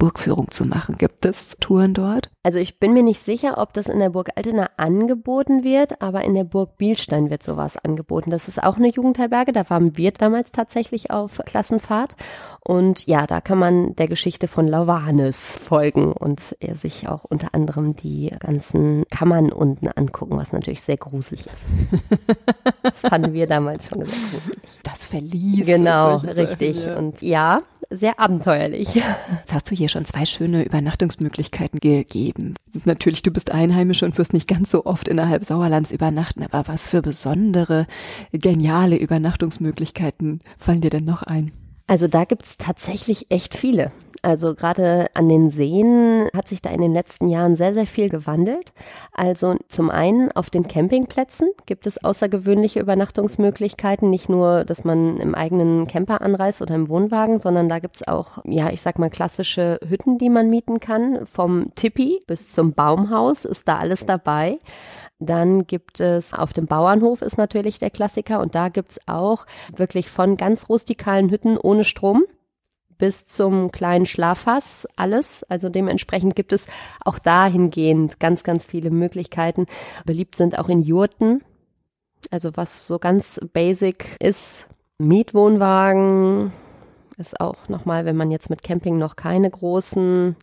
Burgführung zu machen. Gibt es Touren dort? Also ich bin mir nicht sicher, ob das in der Burg Altena angeboten wird, aber in der Burg Bielstein wird sowas angeboten. Das ist auch eine Jugendherberge, da waren wir damals tatsächlich auf Klassenfahrt. Und ja, da kann man der Geschichte von Lauvanus folgen und er sich auch unter anderem die ganzen Kammern unten angucken, was natürlich sehr gruselig ist. das fanden wir damals schon sehr gruselig. Das Verlies. Genau, richtig. Ja. Und ja, sehr abenteuerlich. Jetzt hast du hier schon zwei schöne Übernachtungsmöglichkeiten gegeben. Natürlich, du bist Einheimische und wirst nicht ganz so oft innerhalb Sauerlands übernachten, aber was für besondere, geniale Übernachtungsmöglichkeiten fallen dir denn noch ein? Also da gibt's tatsächlich echt viele. Also gerade an den Seen hat sich da in den letzten Jahren sehr, sehr viel gewandelt. Also zum einen auf den Campingplätzen gibt es außergewöhnliche Übernachtungsmöglichkeiten. Nicht nur, dass man im eigenen Camper anreist oder im Wohnwagen, sondern da gibt's auch, ja, ich sag mal, klassische Hütten, die man mieten kann. Vom Tipi bis zum Baumhaus ist da alles dabei. Dann gibt es auf dem Bauernhof ist natürlich der Klassiker und da gibt's auch wirklich von ganz rustikalen Hütten ohne Strom bis zum kleinen Schlaffass alles. Also dementsprechend gibt es auch dahingehend ganz, ganz viele Möglichkeiten. Beliebt sind auch in Jurten. Also was so ganz basic ist. Mietwohnwagen ist auch nochmal, wenn man jetzt mit Camping noch keine großen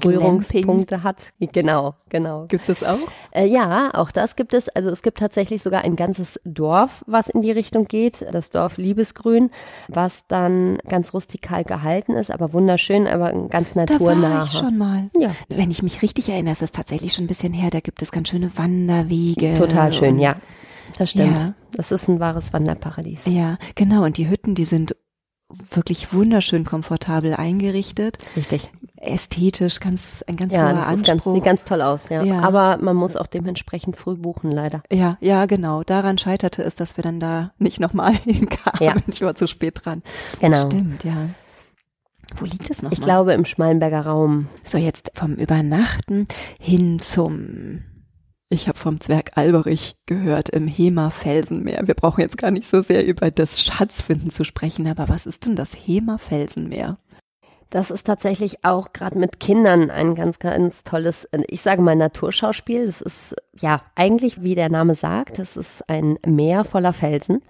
Berührungspunkte hat. Genau, genau. Gibt es das auch? Äh, ja, auch das gibt es. Also es gibt tatsächlich sogar ein ganzes Dorf, was in die Richtung geht. Das Dorf Liebesgrün, was dann ganz rustikal gehalten ist, aber wunderschön, aber ganz naturnah. Da war ich schon mal. Ja. Wenn ich mich richtig erinnere, ist es tatsächlich schon ein bisschen her. Da gibt es ganz schöne Wanderwege. Total schön, ja. Das stimmt. Ja. Das ist ein wahres Wanderparadies. Ja, genau. Und die Hütten, die sind wirklich wunderschön komfortabel eingerichtet. Richtig ästhetisch, ganz, ein ganz ja, hoher Anspruch. Ganz, sieht ganz toll aus, ja. ja. Aber man muss auch dementsprechend früh buchen, leider. Ja, ja, genau. Daran scheiterte es, dass wir dann da nicht nochmal hinkamen. Ja. Ich war zu spät dran. Genau. Stimmt, ja. Wo liegt es noch? Ich glaube im Schmalenberger Raum. So, jetzt vom Übernachten hin zum ich habe vom Zwerg Alberich gehört im Hema Felsenmeer. Wir brauchen jetzt gar nicht so sehr über das Schatzfinden zu sprechen, aber was ist denn das Hema Felsenmeer? Das ist tatsächlich auch gerade mit Kindern ein ganz, ganz tolles, ich sage mal Naturschauspiel. Das ist ja eigentlich, wie der Name sagt, das ist ein Meer voller Felsen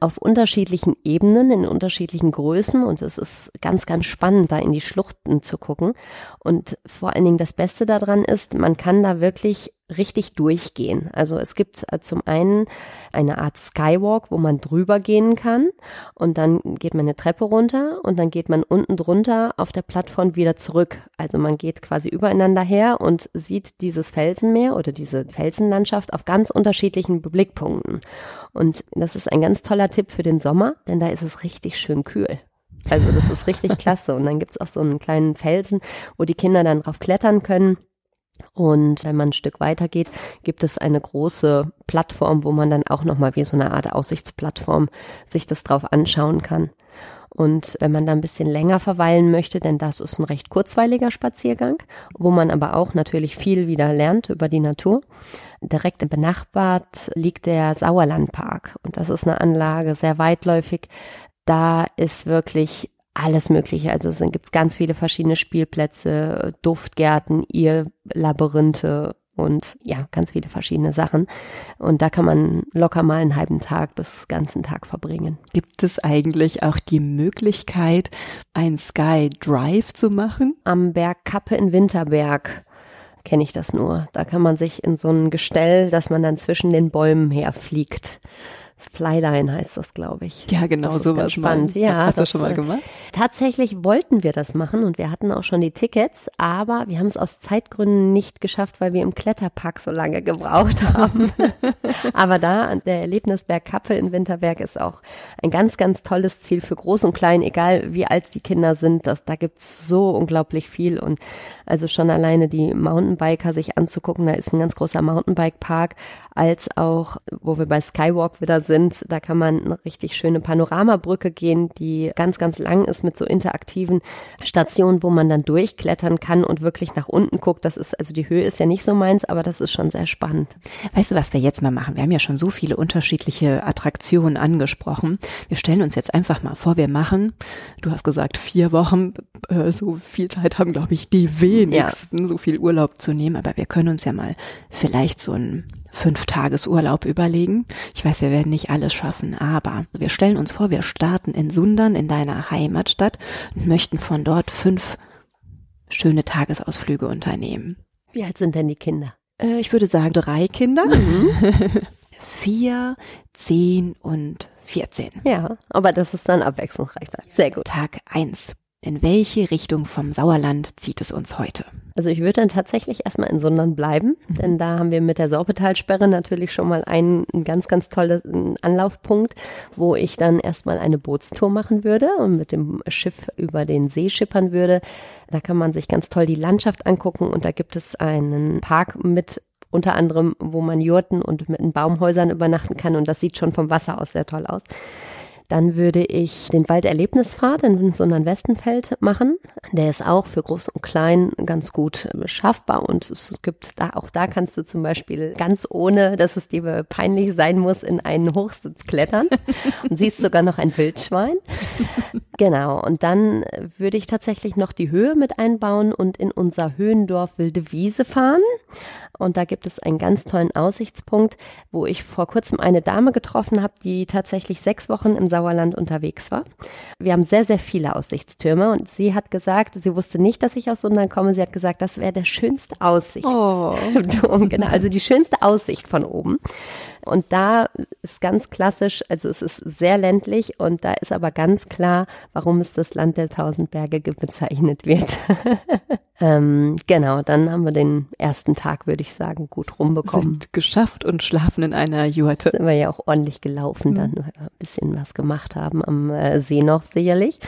auf unterschiedlichen Ebenen, in unterschiedlichen Größen und es ist ganz, ganz spannend, da in die Schluchten zu gucken. Und vor allen Dingen das Beste daran ist, man kann da wirklich richtig durchgehen. Also es gibt äh, zum einen eine Art Skywalk, wo man drüber gehen kann und dann geht man eine Treppe runter und dann geht man unten drunter auf der Plattform wieder zurück. Also man geht quasi übereinander her und sieht dieses Felsenmeer oder diese Felsenlandschaft auf ganz unterschiedlichen Blickpunkten. Und das ist ein ganz toller Tipp für den Sommer, denn da ist es richtig schön kühl. Also das ist richtig klasse. Und dann gibt's auch so einen kleinen Felsen, wo die Kinder dann drauf klettern können. Und wenn man ein Stück weiter geht, gibt es eine große Plattform, wo man dann auch nochmal wie so eine Art Aussichtsplattform sich das drauf anschauen kann. Und wenn man da ein bisschen länger verweilen möchte, denn das ist ein recht kurzweiliger Spaziergang, wo man aber auch natürlich viel wieder lernt über die Natur. Direkt benachbart liegt der Sauerlandpark und das ist eine Anlage sehr weitläufig. Da ist wirklich alles Mögliche. Also es gibt ganz viele verschiedene Spielplätze, Duftgärten, Irrlabyrinthe und ja, ganz viele verschiedene Sachen. Und da kann man locker mal einen halben Tag bis ganzen Tag verbringen. Gibt es eigentlich auch die Möglichkeit, ein Sky Drive zu machen? Am Berg Kappe in Winterberg kenne ich das nur. Da kann man sich in so ein Gestell, dass man dann zwischen den Bäumen herfliegt. Flyline heißt das, glaube ich. Ja, genau, das so was spannend. Ja, Hast du das schon mal äh, gemacht? Tatsächlich wollten wir das machen und wir hatten auch schon die Tickets, aber wir haben es aus Zeitgründen nicht geschafft, weil wir im Kletterpark so lange gebraucht haben. aber da, der Erlebnisberg Kappe in Winterberg ist auch ein ganz, ganz tolles Ziel für Groß und Klein, egal wie alt die Kinder sind. Das, da gibt's so unglaublich viel und also schon alleine die Mountainbiker sich anzugucken, da ist ein ganz großer Mountainbike-Park, als auch, wo wir bei Skywalk wieder sind. Da kann man eine richtig schöne Panoramabrücke gehen, die ganz, ganz lang ist mit so interaktiven Stationen, wo man dann durchklettern kann und wirklich nach unten guckt. Das ist, also die Höhe ist ja nicht so meins, aber das ist schon sehr spannend. Weißt du, was wir jetzt mal machen? Wir haben ja schon so viele unterschiedliche Attraktionen angesprochen. Wir stellen uns jetzt einfach mal vor, wir machen, du hast gesagt, vier Wochen, äh, so viel Zeit haben, glaube ich, die wenigsten, ja. so viel Urlaub zu nehmen, aber wir können uns ja mal vielleicht so ein Fünf-Tages-Urlaub überlegen. Ich weiß, wir werden nicht alles schaffen, aber wir stellen uns vor, wir starten in Sundern, in deiner Heimatstadt und möchten von dort fünf schöne Tagesausflüge unternehmen. Wie alt sind denn die Kinder? Äh, ich würde sagen drei Kinder. Mhm. Vier, zehn und 14. Ja, aber das ist dann abwechslungsreich. Sehr gut. Tag eins. In welche Richtung vom Sauerland zieht es uns heute? Also ich würde dann tatsächlich erstmal in Sundern bleiben, mhm. denn da haben wir mit der Sorpetalsperre natürlich schon mal einen, einen ganz, ganz tollen Anlaufpunkt, wo ich dann erstmal eine Bootstour machen würde und mit dem Schiff über den See schippern würde. Da kann man sich ganz toll die Landschaft angucken und da gibt es einen Park mit unter anderem, wo man Jurten und mit Baumhäusern übernachten kann und das sieht schon vom Wasser aus sehr toll aus. Dann würde ich den Walderlebnispfad in Sundern-Westenfeld machen. Der ist auch für Groß und Klein ganz gut schaffbar und es gibt da, auch da kannst du zum Beispiel ganz ohne, dass es dir peinlich sein muss, in einen Hochsitz klettern und siehst sogar noch ein Wildschwein. Genau. Und dann würde ich tatsächlich noch die Höhe mit einbauen und in unser Höhendorf Wilde Wiese fahren. Und da gibt es einen ganz tollen Aussichtspunkt, wo ich vor kurzem eine Dame getroffen habe, die tatsächlich sechs Wochen im Sauerland unterwegs war. Wir haben sehr, sehr viele Aussichtstürme und sie hat gesagt, sie wusste nicht, dass ich aus Sundern komme. Sie hat gesagt, das wäre der schönste Aussichtsturm. Oh. genau, also die schönste Aussicht von oben. Und da ist ganz klassisch, also es ist sehr ländlich und da ist aber ganz klar, warum es das Land der tausend Berge bezeichnet wird. ähm, genau, dann haben wir den ersten Tag, würde ich sagen, gut rumbekommen. Sind geschafft und schlafen in einer Jurte. Sind wir ja auch ordentlich gelaufen, mhm. dann wir ein bisschen was gemacht haben am äh, See noch sicherlich.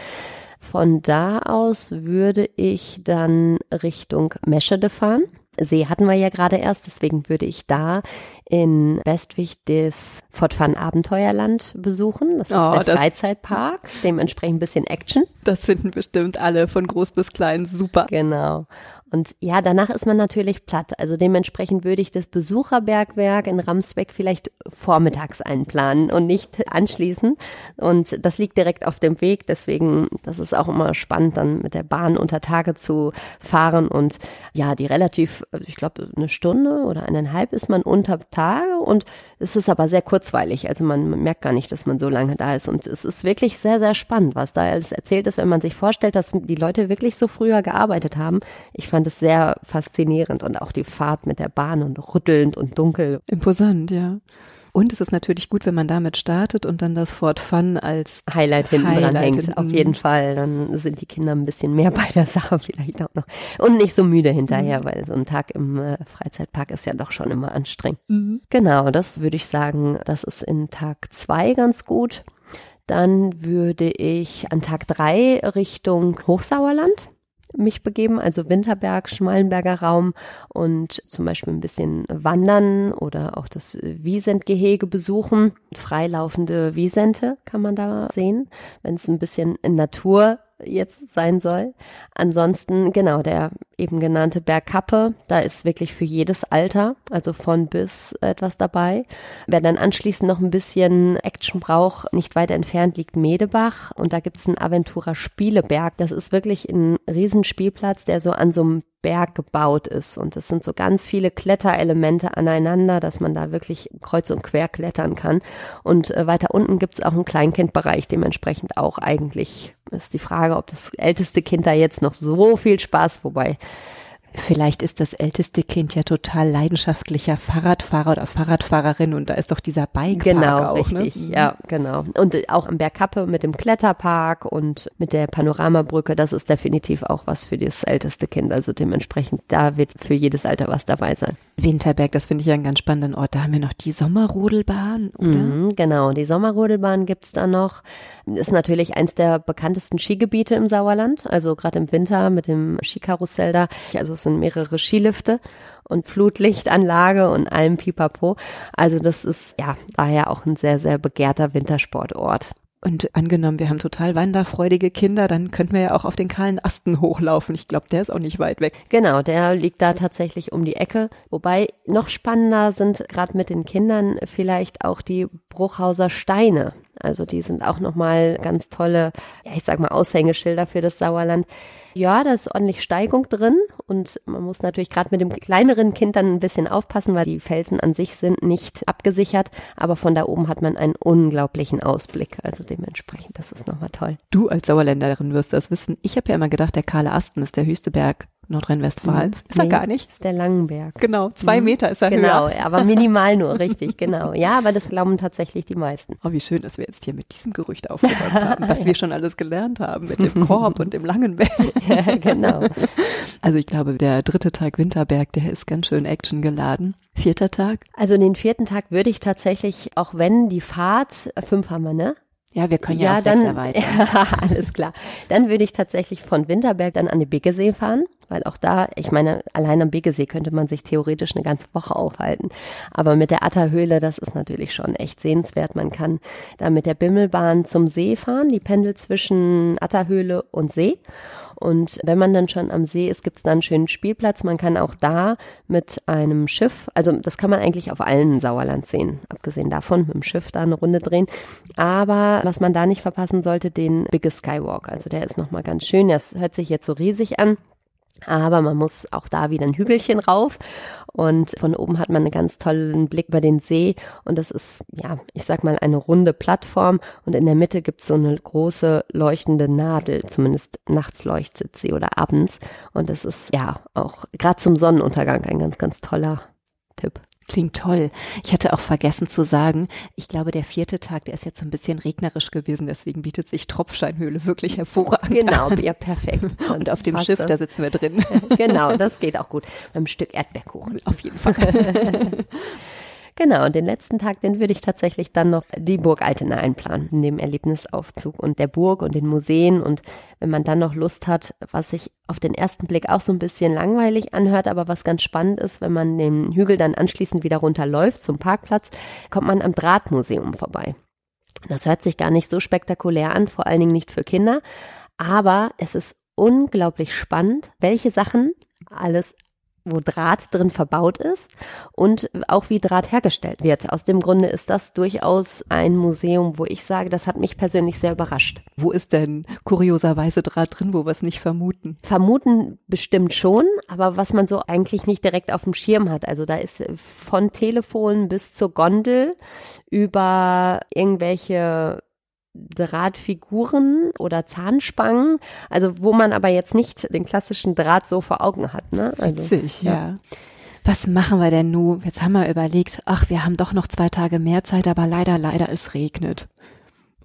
Von da aus würde ich dann Richtung Meschede fahren. See hatten wir ja gerade erst, deswegen würde ich da in Westwig das Fort Fun Abenteuerland besuchen. Das ist oh, der Freizeitpark, dementsprechend ein bisschen Action. Das finden bestimmt alle von groß bis klein super. Genau. Und ja, danach ist man natürlich platt. Also dementsprechend würde ich das Besucherbergwerk in Ramsbeck vielleicht vormittags einplanen und nicht anschließen. Und das liegt direkt auf dem Weg. Deswegen, das ist auch immer spannend, dann mit der Bahn unter Tage zu fahren. Und ja, die relativ, ich glaube, eine Stunde oder eineinhalb ist man unter Tage. Und es ist aber sehr kurzweilig. Also man, merkt gar nicht, dass man so lange da ist. Und es ist wirklich sehr, sehr spannend, was da alles erzählt ist, wenn man sich vorstellt, dass die Leute wirklich so früher gearbeitet haben. Ich fand es sehr faszinierend und auch die Fahrt mit der Bahn und rüttelnd und dunkel. Imposant, ja. Und es ist natürlich gut, wenn man damit startet und dann das Fort Fun als Highlight hinten Highlight dran hängt. Hinten. Auf jeden Fall. Dann sind die Kinder ein bisschen mehr bei der Sache vielleicht auch noch. Und nicht so müde hinterher, mhm. weil so ein Tag im äh, Freizeitpark ist ja doch schon immer anstrengend. Mhm. Genau, das würde ich sagen, das ist in Tag zwei ganz gut. Dann würde ich an Tag drei Richtung Hochsauerland mich begeben, also Winterberg, Schmallenberger Raum und zum Beispiel ein bisschen wandern oder auch das Wiesentgehege besuchen. Freilaufende Wiesente kann man da sehen, wenn es ein bisschen in Natur jetzt sein soll. Ansonsten, genau, der eben genannte Bergkappe, da ist wirklich für jedes Alter, also von bis etwas dabei. Wer dann anschließend noch ein bisschen Action braucht, nicht weit entfernt liegt Medebach und da gibt's einen Aventura Spieleberg. Das ist wirklich ein Riesenspielplatz, der so an so einem Berg gebaut ist. Und es sind so ganz viele Kletterelemente aneinander, dass man da wirklich kreuz und quer klettern kann. Und äh, weiter unten gibt es auch einen Kleinkindbereich, dementsprechend auch eigentlich ist die Frage, ob das älteste Kind da jetzt noch so viel Spaß, wobei Vielleicht ist das älteste Kind ja total leidenschaftlicher Fahrradfahrer oder Fahrradfahrerin und da ist doch dieser Bike genau, auch, ne? richtig, ne? ja, genau. Und auch im Bergkappe mit dem Kletterpark und mit der Panoramabrücke, das ist definitiv auch was für das älteste Kind. Also dementsprechend, da wird für jedes Alter was dabei sein. Winterberg, das finde ich ja einen ganz spannenden Ort. Da haben wir noch die Sommerrodelbahn, oder? Mhm, genau, die Sommerrodelbahn gibt's da noch. Ist natürlich eins der bekanntesten Skigebiete im Sauerland, also gerade im Winter mit dem Skikarussell da. Also es sind mehrere Skilifte und Flutlichtanlage und allem Pipapo. Also das ist ja daher auch ein sehr, sehr begehrter Wintersportort. Und angenommen, wir haben total wanderfreudige Kinder, dann könnten wir ja auch auf den kahlen Asten hochlaufen. Ich glaube, der ist auch nicht weit weg. Genau, der liegt da tatsächlich um die Ecke. Wobei noch spannender sind gerade mit den Kindern vielleicht auch die Bruchhauser Steine. Also die sind auch nochmal ganz tolle, ja, ich sag mal, Aushängeschilder für das Sauerland. Ja, da ist ordentlich Steigung drin und man muss natürlich gerade mit dem kleineren Kind dann ein bisschen aufpassen, weil die Felsen an sich sind nicht abgesichert, aber von da oben hat man einen unglaublichen Ausblick. Also dementsprechend, das ist nochmal toll. Du als Sauerländerin wirst das wissen. Ich habe ja immer gedacht, der Kahle Asten ist der höchste Berg Nordrhein-Westfalens. Ist nee, er gar nicht. Ist der Langenberg. Genau, zwei mhm. Meter ist er genau, höher. Genau, aber minimal nur, richtig, genau. Ja, aber das glauben tatsächlich die meisten. Oh, wie schön, dass wir jetzt hier mit diesem Gerücht aufgeräumt haben, was wir schon alles gelernt haben mit dem Korb und dem Langenberg. ja, genau. Also ich glaube, der dritte Tag Winterberg, der ist ganz schön actiongeladen. Vierter Tag? Also den vierten Tag würde ich tatsächlich, auch wenn die Fahrt, fünf haben wir, ne? Ja, wir können ja, ja auch dann, erweitern. Ja, alles klar. Dann würde ich tatsächlich von Winterberg dann an die Biggesee fahren, weil auch da, ich meine, allein am Biggesee könnte man sich theoretisch eine ganze Woche aufhalten. Aber mit der Atterhöhle, das ist natürlich schon echt sehenswert. Man kann da mit der Bimmelbahn zum See fahren, die pendelt zwischen Atterhöhle und See. Und wenn man dann schon am See ist, gibt es dann einen schönen Spielplatz. Man kann auch da mit einem Schiff, also das kann man eigentlich auf allen Sauerlandseen, abgesehen davon, mit dem Schiff da eine Runde drehen. Aber was man da nicht verpassen sollte, den Biggest Skywalk. Also der ist nochmal ganz schön. Das hört sich jetzt so riesig an. Aber man muss auch da wieder ein Hügelchen rauf. Und von oben hat man einen ganz tollen Blick über den See. Und das ist, ja, ich sag mal eine runde Plattform. Und in der Mitte gibt's so eine große leuchtende Nadel, zumindest nachts leuchtet sie oder abends. Und das ist ja auch gerade zum Sonnenuntergang ein ganz, ganz toller Tipp. Klingt toll. Ich hatte auch vergessen zu sagen, ich glaube, der vierte Tag, der ist jetzt so ein bisschen regnerisch gewesen, deswegen bietet sich Tropfsteinhöhle wirklich hervorragend Genau, an. ja, perfekt. Und auf dem Schiff, das. da sitzen wir drin. Genau, das geht auch gut. Beim Stück Erdbeerkuchen. Auf jeden Fall. Genau, und den letzten Tag, den würde ich tatsächlich dann noch die Burg Altena einplanen, in dem Erlebnisaufzug und der Burg und den Museen. Und wenn man dann noch Lust hat, was sich auf den ersten Blick auch so ein bisschen langweilig anhört, aber was ganz spannend ist, wenn man den Hügel dann anschließend wieder runterläuft zum Parkplatz, kommt man am Drahtmuseum vorbei. Das hört sich gar nicht so spektakulär an, vor allen Dingen nicht für Kinder, aber es ist unglaublich spannend, welche Sachen alles wo Draht drin verbaut ist und auch wie Draht hergestellt wird. Aus dem Grunde ist das durchaus ein Museum, wo ich sage, das hat mich persönlich sehr überrascht. Wo ist denn kurioserweise Draht drin, wo wir es nicht vermuten? Vermuten bestimmt schon, aber was man so eigentlich nicht direkt auf dem Schirm hat. Also da ist von Telefon bis zur Gondel über irgendwelche Drahtfiguren oder Zahnspangen, also wo man aber jetzt nicht den klassischen Draht so vor Augen hat. Ne? Also, Witzig, ja. ja. Was machen wir denn nun? Jetzt haben wir überlegt, ach, wir haben doch noch zwei Tage mehr Zeit, aber leider, leider, es regnet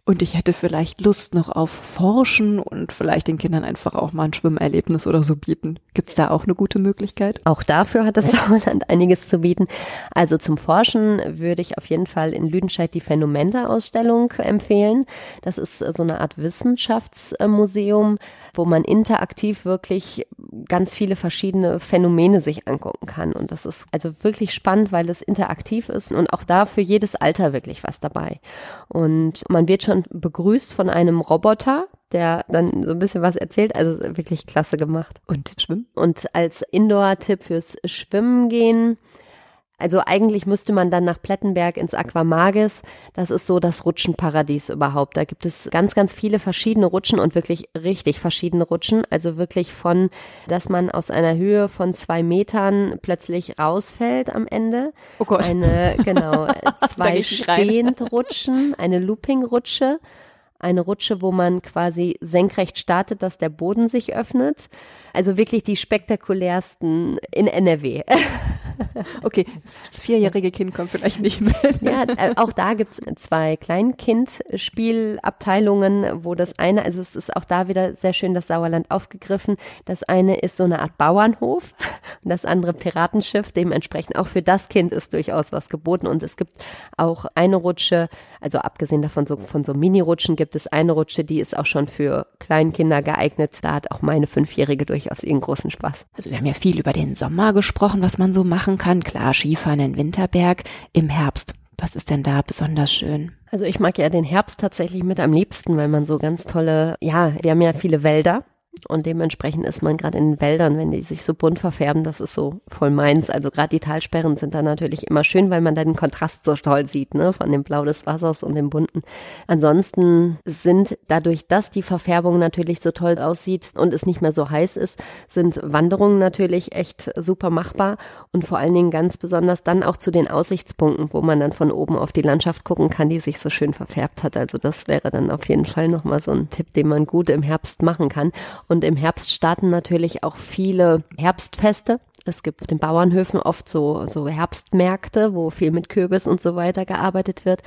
und ich hätte vielleicht Lust noch auf Forschen und vielleicht den Kindern einfach auch mal ein Schwimmerlebnis oder so bieten. Gibt's da auch eine gute Möglichkeit? Auch dafür hat das Sauerland einiges zu bieten. Also zum Forschen würde ich auf jeden Fall in Lüdenscheid die Phänomenta-Ausstellung empfehlen. Das ist so eine Art Wissenschaftsmuseum, wo man interaktiv wirklich ganz viele verschiedene Phänomene sich angucken kann. Und das ist also wirklich spannend, weil es interaktiv ist und auch da für jedes Alter wirklich was dabei. Und man wird schon begrüßt von einem Roboter, der dann so ein bisschen was erzählt. Also wirklich klasse gemacht. Und Schwimmen? Und als Indoor-Tipp fürs Schwimmen gehen also eigentlich müsste man dann nach Plettenberg ins Aquamagis. Das ist so das Rutschenparadies überhaupt. Da gibt es ganz, ganz viele verschiedene Rutschen und wirklich richtig verschiedene Rutschen. Also wirklich von, dass man aus einer Höhe von zwei Metern plötzlich rausfällt am Ende. Oh Gott. Eine, genau, zwei stehend Rutschen, eine Looping-Rutsche. Eine Rutsche, wo man quasi senkrecht startet, dass der Boden sich öffnet. Also wirklich die spektakulärsten in NRW. okay, das vierjährige Kind kommt vielleicht nicht mit. Ja, äh, auch da gibt's zwei Kleinkindspielabteilungen, wo das eine, also es ist auch da wieder sehr schön das Sauerland aufgegriffen. Das eine ist so eine Art Bauernhof und das andere Piratenschiff. Dementsprechend auch für das Kind ist durchaus was geboten. Und es gibt auch eine Rutsche, also abgesehen davon so, von so Mini-Rutschen gibt es eine Rutsche, die ist auch schon für Kleinkinder geeignet. Da hat auch meine Fünfjährige durchaus ihren großen Spaß. Also wir haben ja viel über den Sommer gesprochen, was man so machen kann. Klar, Skifahren in Winterberg im Herbst. Was ist denn da besonders schön? Also ich mag ja den Herbst tatsächlich mit am liebsten, weil man so ganz tolle, ja, wir haben ja viele Wälder und dementsprechend ist man gerade in den Wäldern, wenn die sich so bunt verfärben, das ist so voll meins. Also gerade die Talsperren sind da natürlich immer schön, weil man da den Kontrast so toll sieht, ne, von dem Blau des Wassers und dem bunten. Ansonsten sind dadurch, dass die Verfärbung natürlich so toll aussieht und es nicht mehr so heiß ist, sind Wanderungen natürlich echt super machbar und vor allen Dingen ganz besonders dann auch zu den Aussichtspunkten, wo man dann von oben auf die Landschaft gucken kann, die sich so schön verfärbt hat. Also das wäre dann auf jeden Fall nochmal so ein Tipp, den man gut im Herbst machen kann. Und im Herbst starten natürlich auch viele Herbstfeste. Es gibt auf den Bauernhöfen oft so, so Herbstmärkte, wo viel mit Kürbis und so weiter gearbeitet wird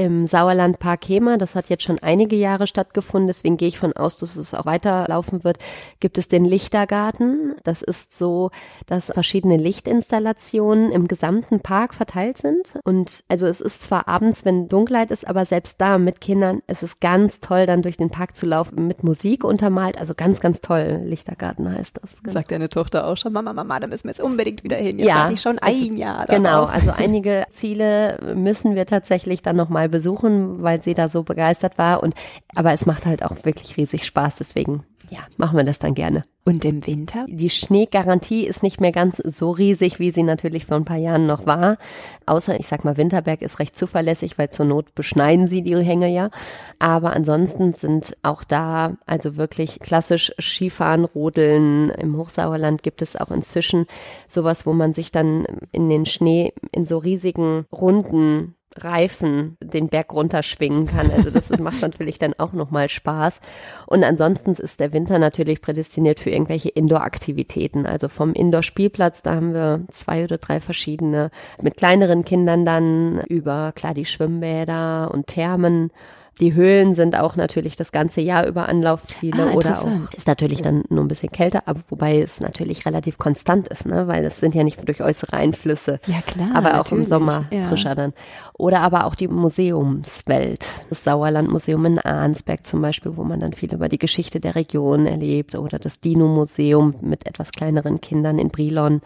im Sauerland Park Hema. Das hat jetzt schon einige Jahre stattgefunden, deswegen gehe ich von aus, dass es auch weiterlaufen wird. Gibt es den Lichtergarten. Das ist so, dass verschiedene Lichtinstallationen im gesamten Park verteilt sind. Und also es ist zwar abends, wenn Dunkelheit ist, aber selbst da mit Kindern ist es ganz toll, dann durch den Park zu laufen, mit Musik untermalt. Also ganz, ganz toll. Lichtergarten heißt das. Sagt deine Tochter auch schon, Mama, Mama, da müssen wir jetzt unbedingt wieder hin. Jetzt ja. ich schon also, ein Jahr. Darauf. Genau, also einige Ziele müssen wir tatsächlich dann nochmal besuchen, weil sie da so begeistert war. Und aber es macht halt auch wirklich riesig Spaß. Deswegen, ja, machen wir das dann gerne. Und im Winter? Die Schneegarantie ist nicht mehr ganz so riesig, wie sie natürlich vor ein paar Jahren noch war. Außer, ich sag mal, Winterberg ist recht zuverlässig, weil zur Not beschneiden sie die Hänge ja. Aber ansonsten sind auch da also wirklich klassisch Skifahren, Rodeln. Im Hochsauerland gibt es auch inzwischen sowas, wo man sich dann in den Schnee in so riesigen Runden Reifen den Berg runterschwingen kann. Also das macht natürlich dann auch nochmal Spaß. Und ansonsten ist der Winter natürlich prädestiniert für irgendwelche Indoor-Aktivitäten. Also vom Indoor-Spielplatz, da haben wir zwei oder drei verschiedene mit kleineren Kindern dann über, klar, die Schwimmbäder und Thermen die Höhlen sind auch natürlich das ganze Jahr über Anlaufziele ah, oder auch ist natürlich dann nur ein bisschen kälter, aber wobei es natürlich relativ konstant ist, ne, weil es sind ja nicht durch äußere Einflüsse. Ja klar. Aber auch im Sommer ja. frischer dann. Oder aber auch die Museumswelt, das Sauerlandmuseum in Arnsberg zum Beispiel, wo man dann viel über die Geschichte der Region erlebt oder das Dino-Museum mit etwas kleineren Kindern in Brilon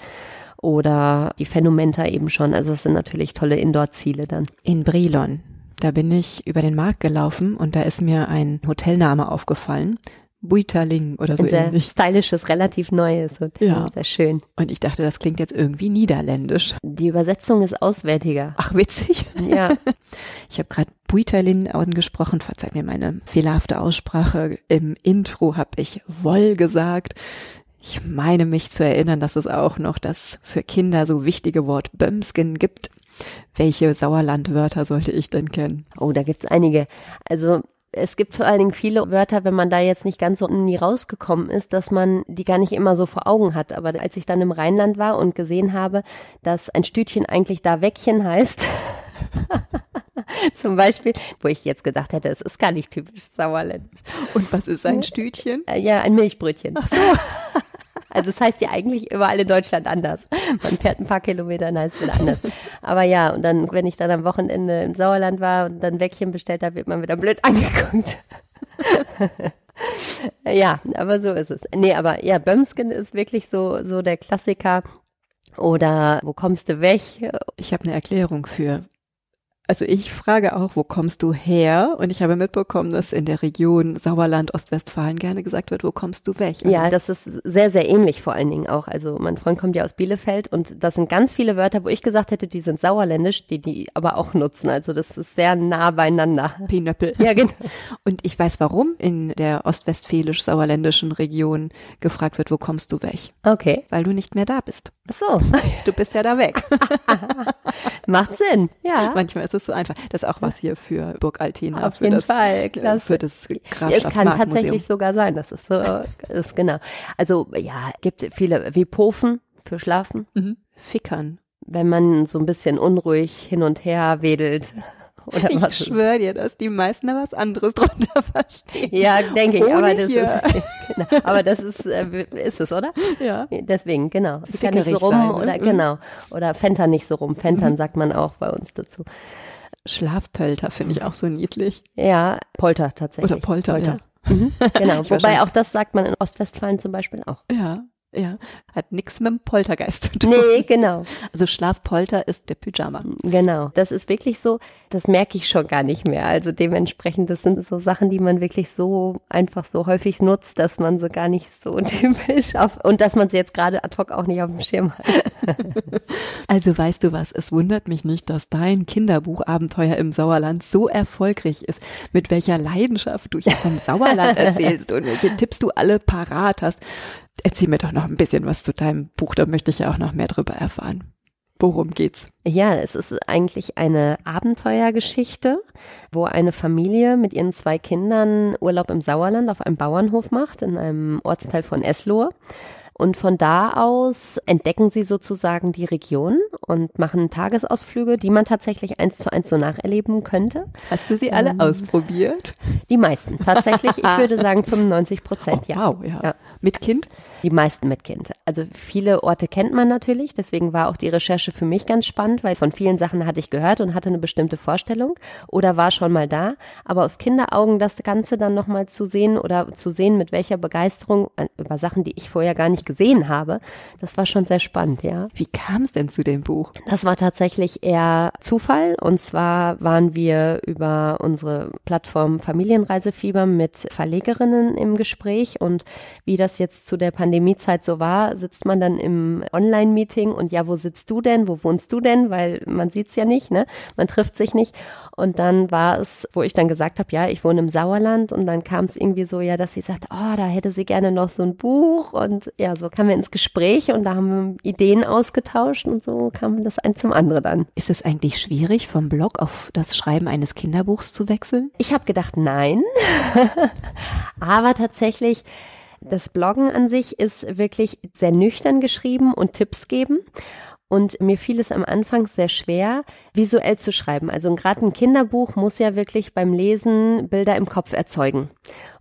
oder die Phänomenta eben schon. Also es sind natürlich tolle Indoor-Ziele dann. In Brilon. Da bin ich über den Markt gelaufen und da ist mir ein Hotelname aufgefallen. Buiterling oder so ein sehr ähnlich. stylisches, relativ neues Hotel. Ja. Sehr schön. Und ich dachte, das klingt jetzt irgendwie niederländisch. Die Übersetzung ist auswärtiger. Ach, witzig. Ja. Ich habe gerade Buiterlin angesprochen. Verzeiht mir meine fehlerhafte Aussprache. Im Intro habe ich Woll gesagt. Ich meine mich zu erinnern, dass es auch noch das für Kinder so wichtige Wort Bömsken gibt. Welche Sauerlandwörter sollte ich denn kennen? Oh, da gibt's einige. Also es gibt vor allen Dingen viele Wörter, wenn man da jetzt nicht ganz so nie rausgekommen ist, dass man die gar nicht immer so vor Augen hat. Aber als ich dann im Rheinland war und gesehen habe, dass ein Stütchen eigentlich da Weckchen heißt, zum Beispiel, wo ich jetzt gedacht hätte, es ist gar nicht typisch sauerländisch. Und was ist ein Stütchen? Äh, ja, ein Milchbrötchen. Ach so. Also es das heißt ja eigentlich überall in Deutschland anders. Man fährt ein paar Kilometer und heißt wieder anders. Aber ja, und dann, wenn ich dann am Wochenende im Sauerland war und dann Weckchen bestellt habe, wird man wieder blöd angeguckt. ja, aber so ist es. Nee, aber ja, Bömsken ist wirklich so, so der Klassiker. Oder wo kommst du weg? Ich habe eine Erklärung für. Also ich frage auch, wo kommst du her? Und ich habe mitbekommen, dass in der Region Sauerland, Ostwestfalen gerne gesagt wird, wo kommst du weg? Ja, das ist sehr, sehr ähnlich vor allen Dingen auch. Also mein Freund kommt ja aus Bielefeld und das sind ganz viele Wörter, wo ich gesagt hätte, die sind sauerländisch, die die aber auch nutzen. Also das ist sehr nah beieinander. Pinöppel. Ja, genau. Und ich weiß, warum in der ostwestfälisch-sauerländischen Region gefragt wird, wo kommst du weg? Okay. Weil du nicht mehr da bist. Ach so. Du bist ja da weg. Macht Sinn, ja. Manchmal ist ist so einfach. Das ist auch was hier für Burg Altena. Auf jeden das, Fall, äh, klasse. Für das Grafschaft Es kann tatsächlich sogar sein, dass es so ist, genau. Also ja, gibt viele, wie Pofen für Schlafen. Mhm. Fickern. wenn man so ein bisschen unruhig hin und her wedelt. Oder ich schwöre dir, dass die meisten da was anderes drunter verstehen. Ja, denke ich, aber das ist, genau, aber das ist, äh, ist es, oder? Ja. Deswegen, genau. Ich kann nicht so rum sein, ne? oder, mhm. genau. Oder Fentern nicht so rum. Fentern mhm. sagt man auch bei uns dazu. Schlafpölter finde ich auch so niedlich. Ja, Polter tatsächlich. Oder Polter, Polter. Ja. Mhm, genau. Wobei auch das sagt man in Ostwestfalen zum Beispiel auch. Ja. Ja, hat nichts mit dem Poltergeist zu tun. Nee, genau. Also Schlafpolter ist der Pyjama. Genau. Das ist wirklich so, das merke ich schon gar nicht mehr. Also dementsprechend, das sind so Sachen, die man wirklich so einfach so häufig nutzt, dass man so gar nicht so typisch auf, und dass man sie jetzt gerade ad hoc auch nicht auf dem Schirm hat. Also weißt du was, es wundert mich nicht, dass dein Kinderbuch Abenteuer im Sauerland so erfolgreich ist, mit welcher Leidenschaft du hier vom Sauerland erzählst und welche Tipps du alle parat hast. Erzähl mir doch noch ein bisschen was zu deinem Buch, da möchte ich ja auch noch mehr drüber erfahren. Worum geht's? Ja, es ist eigentlich eine Abenteuergeschichte, wo eine Familie mit ihren zwei Kindern Urlaub im Sauerland auf einem Bauernhof macht, in einem Ortsteil von Eslohe. Und von da aus entdecken sie sozusagen die Region und machen Tagesausflüge, die man tatsächlich eins zu eins so nacherleben könnte. Hast du sie alle ähm, ausprobiert? Die meisten. Tatsächlich, ich würde sagen 95 Prozent, oh, ja. Wow, ja. ja. Mit Kind? Die meisten mit Kind. Also viele Orte kennt man natürlich, deswegen war auch die Recherche für mich ganz spannend, weil von vielen Sachen hatte ich gehört und hatte eine bestimmte Vorstellung oder war schon mal da. Aber aus Kinderaugen das Ganze dann nochmal zu sehen oder zu sehen, mit welcher Begeisterung äh, über Sachen, die ich vorher gar nicht gesehen habe, das war schon sehr spannend, ja. Wie kam es denn zu dem Buch? Das war tatsächlich eher Zufall und zwar waren wir über unsere Plattform Familienreisefieber mit Verlegerinnen im Gespräch und wie das jetzt zu der Pandemiezeit so war, sitzt man dann im Online-Meeting und ja, wo sitzt du denn? Wo wohnst du denn? Weil man sieht's ja nicht, ne? Man trifft sich nicht. Und dann war es, wo ich dann gesagt habe, ja, ich wohne im Sauerland und dann kam es irgendwie so, ja, dass sie sagt, oh, da hätte sie gerne noch so ein Buch und ja, so kamen wir ins Gespräch und da haben wir Ideen ausgetauscht und so kam das ein zum anderen dann. Ist es eigentlich schwierig, vom Blog auf das Schreiben eines Kinderbuchs zu wechseln? Ich habe gedacht, nein. Aber tatsächlich das Bloggen an sich ist wirklich sehr nüchtern geschrieben und Tipps geben. Und mir fiel es am Anfang sehr schwer, visuell zu schreiben. Also gerade ein Kinderbuch muss ja wirklich beim Lesen Bilder im Kopf erzeugen.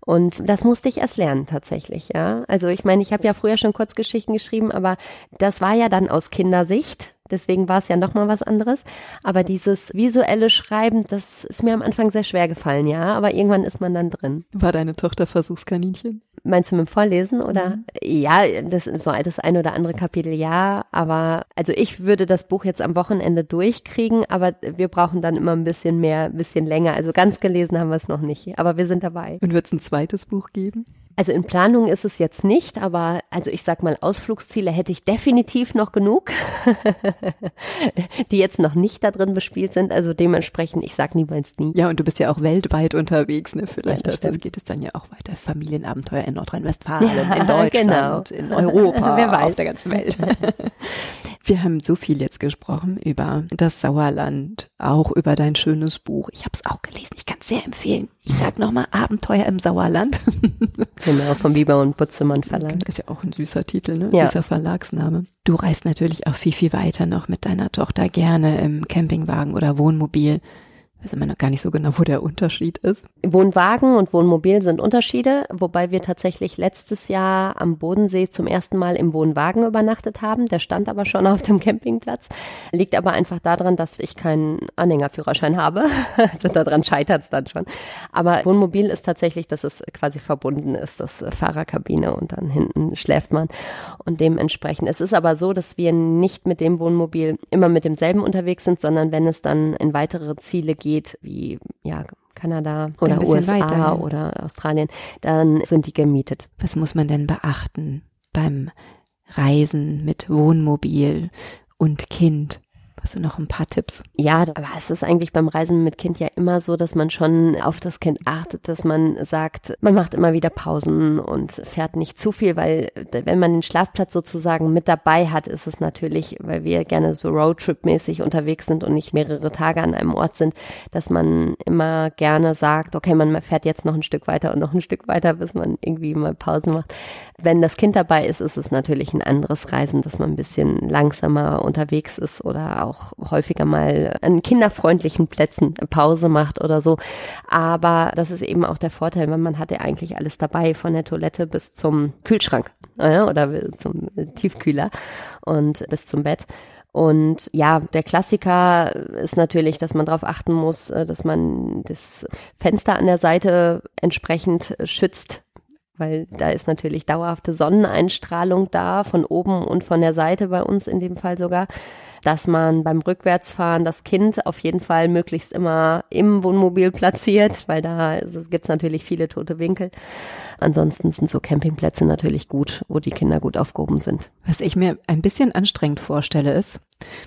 Und das musste ich erst lernen tatsächlich, ja. Also ich meine, ich habe ja früher schon Kurzgeschichten geschrieben, aber das war ja dann aus Kindersicht. Deswegen war es ja nochmal was anderes. Aber dieses visuelle Schreiben, das ist mir am Anfang sehr schwer gefallen, ja. Aber irgendwann ist man dann drin. War deine Tochter Versuchskaninchen? Meinst du mit dem Vorlesen oder? Mhm. Ja, das ist so das eine oder andere Kapitel, ja. Aber also ich würde das Buch jetzt am Wochenende durchkriegen, aber wir brauchen dann immer ein bisschen mehr, ein bisschen länger. Also ganz gelesen haben wir es noch nicht, aber wir sind dabei. Und wird es ein zweites Buch geben? Also in Planung ist es jetzt nicht, aber also ich sag mal, Ausflugsziele hätte ich definitiv noch genug, die jetzt noch nicht da drin bespielt sind. Also dementsprechend, ich sag niemals nie. Ja, und du bist ja auch weltweit unterwegs, ne? Vielleicht ja, geht es dann ja auch weiter. Familienabenteuer in Nordrhein-Westfalen, ja, in Deutschland, genau. in Europa, Wer weiß. auf der ganzen Welt. Wir haben so viel jetzt gesprochen über das Sauerland, auch über dein schönes Buch. Ich habe es auch gelesen, ich kann es sehr empfehlen. Ich sag nochmal Abenteuer im Sauerland. genau, vom Bieber und Butzemann Verlag. Das ist ja auch ein süßer Titel, ne? Ja. Süßer Verlagsname. Du reist natürlich auch viel, viel weiter noch mit deiner Tochter gerne im Campingwagen oder Wohnmobil weiß immer noch gar nicht so genau, wo der Unterschied ist. Wohnwagen und Wohnmobil sind Unterschiede, wobei wir tatsächlich letztes Jahr am Bodensee zum ersten Mal im Wohnwagen übernachtet haben. Der stand aber schon auf dem Campingplatz. Liegt aber einfach daran, dass ich keinen Anhängerführerschein habe. Also daran scheitert es dann schon. Aber Wohnmobil ist tatsächlich, dass es quasi verbunden ist, das Fahrerkabine und dann hinten schläft man. Und dementsprechend. Es ist aber so, dass wir nicht mit dem Wohnmobil immer mit demselben unterwegs sind, sondern wenn es dann in weitere Ziele geht, geht, wie ja, Kanada oder USA weiter, oder Australien, dann sind die gemietet. Was muss man denn beachten beim Reisen mit Wohnmobil und Kind? Hast du noch ein paar Tipps? Ja, aber es ist eigentlich beim Reisen mit Kind ja immer so, dass man schon auf das Kind achtet, dass man sagt, man macht immer wieder Pausen und fährt nicht zu viel, weil wenn man den Schlafplatz sozusagen mit dabei hat, ist es natürlich, weil wir gerne so Roadtrip-mäßig unterwegs sind und nicht mehrere Tage an einem Ort sind, dass man immer gerne sagt, okay, man fährt jetzt noch ein Stück weiter und noch ein Stück weiter, bis man irgendwie mal Pausen macht. Wenn das Kind dabei ist, ist es natürlich ein anderes Reisen, dass man ein bisschen langsamer unterwegs ist oder auch auch häufiger mal an kinderfreundlichen Plätzen Pause macht oder so. Aber das ist eben auch der Vorteil, weil man hat ja eigentlich alles dabei, von der Toilette bis zum Kühlschrank äh, oder zum Tiefkühler und bis zum Bett. Und ja, der Klassiker ist natürlich, dass man darauf achten muss, äh, dass man das Fenster an der Seite entsprechend schützt, weil da ist natürlich dauerhafte Sonneneinstrahlung da, von oben und von der Seite bei uns in dem Fall sogar dass man beim Rückwärtsfahren das Kind auf jeden Fall möglichst immer im Wohnmobil platziert, weil da gibt es natürlich viele tote Winkel. Ansonsten sind so Campingplätze natürlich gut, wo die Kinder gut aufgehoben sind. Was ich mir ein bisschen anstrengend vorstelle ist,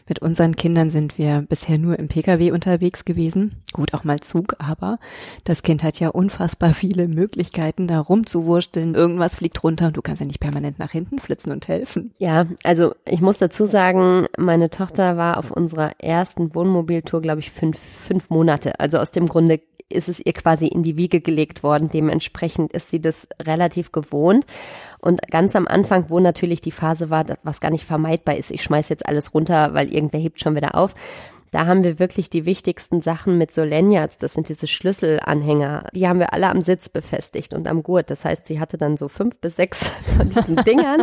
mit unseren Kindern sind wir bisher nur im Pkw unterwegs gewesen. Gut, auch mal Zug, aber das Kind hat ja unfassbar viele Möglichkeiten, da rumzuwursteln. Irgendwas fliegt runter und du kannst ja nicht permanent nach hinten flitzen und helfen. Ja, also ich muss dazu sagen, meine Tochter war auf unserer ersten Wohnmobiltour, glaube ich, fünf, fünf Monate. Also aus dem Grunde ist es ihr quasi in die Wiege gelegt worden. Dementsprechend ist sie das relativ gewohnt. Und ganz am Anfang, wo natürlich die Phase war, was gar nicht vermeidbar ist, ich schmeiß jetzt alles runter, weil irgendwer hebt schon wieder auf. Da haben wir wirklich die wichtigsten Sachen mit so Lanyards, das sind diese Schlüsselanhänger, die haben wir alle am Sitz befestigt und am Gurt. Das heißt, sie hatte dann so fünf bis sechs von diesen Dingern,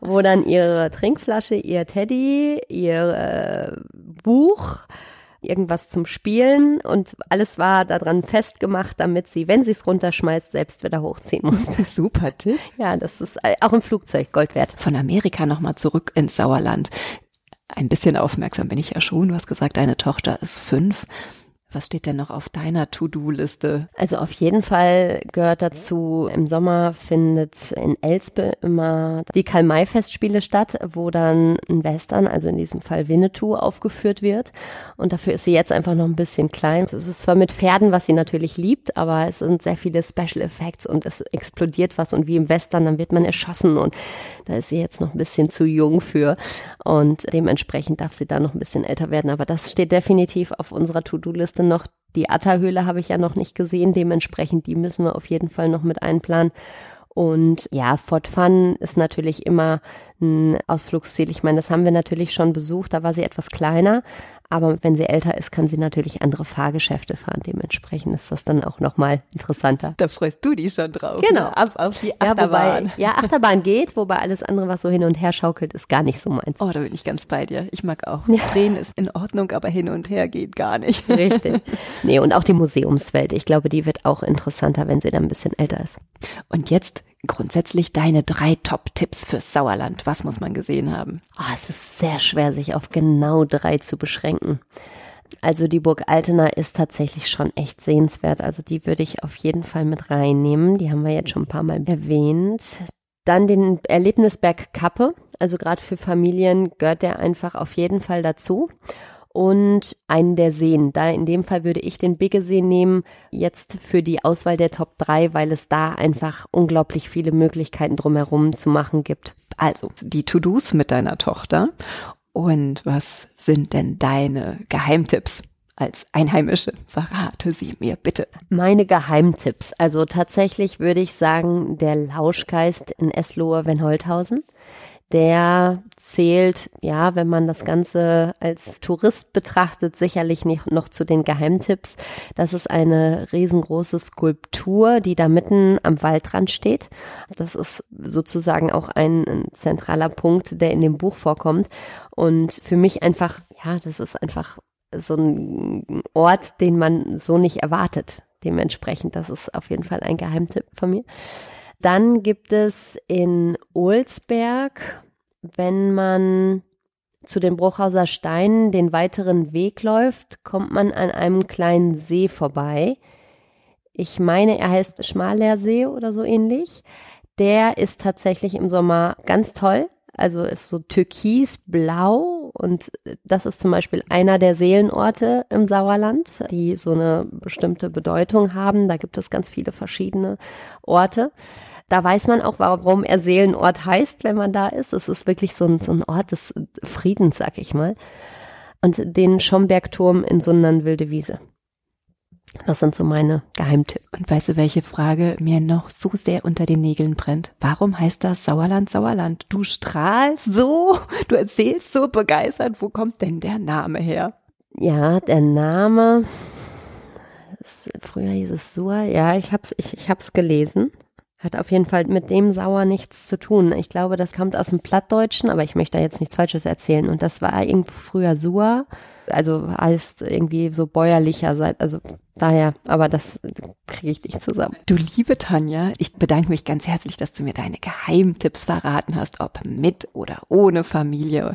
wo dann ihre Trinkflasche, ihr Teddy, ihr äh, Buch, irgendwas zum Spielen und alles war daran festgemacht, damit sie, wenn sie es runterschmeißt, selbst wieder hochziehen muss. Super Tipp. Ja, das ist auch im Flugzeug Gold wert. Von Amerika nochmal zurück ins Sauerland. Ein bisschen aufmerksam bin ich ja schon. Du hast gesagt, deine Tochter ist fünf. Was steht denn noch auf deiner To-Do-Liste? Also auf jeden Fall gehört dazu, im Sommer findet in Elspe immer die Karl-May-Festspiele statt, wo dann ein Western, also in diesem Fall Winnetou, aufgeführt wird. Und dafür ist sie jetzt einfach noch ein bisschen klein. Es ist zwar mit Pferden, was sie natürlich liebt, aber es sind sehr viele Special Effects und es explodiert was und wie im Western, dann wird man erschossen und da ist sie jetzt noch ein bisschen zu jung für. Und dementsprechend darf sie da noch ein bisschen älter werden. Aber das steht definitiv auf unserer To-Do-Liste noch. Die Atta-Höhle habe ich ja noch nicht gesehen. Dementsprechend, die müssen wir auf jeden Fall noch mit einplanen. Und ja, Fort Fun ist natürlich immer ein Ausflugsziel. Ich meine, das haben wir natürlich schon besucht. Da war sie etwas kleiner. Aber wenn sie älter ist, kann sie natürlich andere Fahrgeschäfte fahren. Dementsprechend ist das dann auch nochmal interessanter. Da freust du dich schon drauf. Genau. Ne? Ab auf die Achterbahn. Ja, wobei, ja, Achterbahn geht, wobei alles andere, was so hin und her schaukelt, ist gar nicht so meins. Oh, da bin ich ganz bei dir. Ich mag auch. Ja. Drehen ist in Ordnung, aber hin und her geht gar nicht. Richtig. Nee, und auch die Museumswelt. Ich glaube, die wird auch interessanter, wenn sie dann ein bisschen älter ist. Und jetzt grundsätzlich deine drei Top-Tipps fürs Sauerland. Was muss man gesehen haben? Oh, es ist sehr schwer, sich auf genau drei zu beschränken. Also die Burg Altena ist tatsächlich schon echt sehenswert. Also die würde ich auf jeden Fall mit reinnehmen. Die haben wir jetzt schon ein paar Mal erwähnt. Dann den Erlebnisberg Kappe. Also gerade für Familien gehört der einfach auf jeden Fall dazu und einen der Seen. Da in dem Fall würde ich den Biggesee nehmen, jetzt für die Auswahl der Top 3, weil es da einfach unglaublich viele Möglichkeiten drumherum zu machen gibt. Also die To-Dos mit deiner Tochter. Und was sind denn deine Geheimtipps? als Einheimische. Verrate sie mir bitte. Meine Geheimtipps. Also tatsächlich würde ich sagen, der Lauschgeist in Eslohe-Wenholthausen der zählt, ja, wenn man das Ganze als Tourist betrachtet, sicherlich nicht noch zu den Geheimtipps. Das ist eine riesengroße Skulptur, die da mitten am Waldrand steht. Das ist sozusagen auch ein, zentraler Punkt, der in dem Buch vorkommt. Und für mich einfach, ja, das ist einfach so ein Ort, den man so nicht erwartet. Dementsprechend, das ist auf jeden Fall ein Geheimtipp von mir. Dann gibt es in Olsberg, wenn man zu den Bruchhauser Steinen den weiteren Weg läuft, kommt man an einem kleinen See vorbei. Ich meine, er heißt Schmalersee oder so ähnlich. Der ist tatsächlich im Sommer ganz toll. Also ist so türkisblau Und das ist zum Beispiel einer der Seelenorte im Sauerland, die so eine bestimmte Bedeutung haben. Da gibt es ganz viele verschiedene Orte. Da weiß man auch, warum er Seelenort heißt, wenn man da ist. Es ist wirklich so ein, so ein Ort des Friedens, sag ich mal. Und den Schombergturm in Sundern Wilde Wiese. Das sind so meine Geheimtipps. Und weißt du, welche Frage mir noch so sehr unter den Nägeln brennt? Warum heißt das Sauerland Sauerland? Du strahlst so, du erzählst so begeistert. Wo kommt denn der Name her? Ja, der Name, früher hieß es Sur, ja, ich hab's, ich, ich hab's gelesen. Hat auf jeden Fall mit dem Sauer nichts zu tun. Ich glaube, das kommt aus dem Plattdeutschen, aber ich möchte da jetzt nichts Falsches erzählen. Und das war irgendwie früher Sua also heißt irgendwie so bäuerlicher Seite, also daher, aber das kriege ich nicht zusammen. Du liebe Tanja, ich bedanke mich ganz herzlich, dass du mir deine Geheimtipps verraten hast, ob mit oder ohne Familie.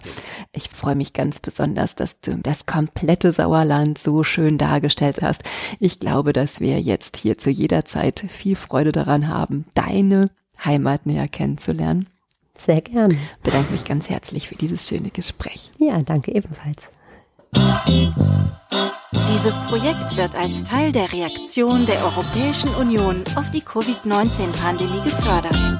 Ich freue mich ganz besonders, dass du das komplette Sauerland so schön dargestellt hast. Ich glaube, dass wir jetzt hier zu jeder Zeit viel Freude daran haben, deine Heimat näher kennenzulernen. Sehr gern. Bedanke mich ganz herzlich für dieses schöne Gespräch. Ja, danke ebenfalls. Dieses Projekt wird als Teil der Reaktion der Europäischen Union auf die Covid-19-Pandemie gefördert.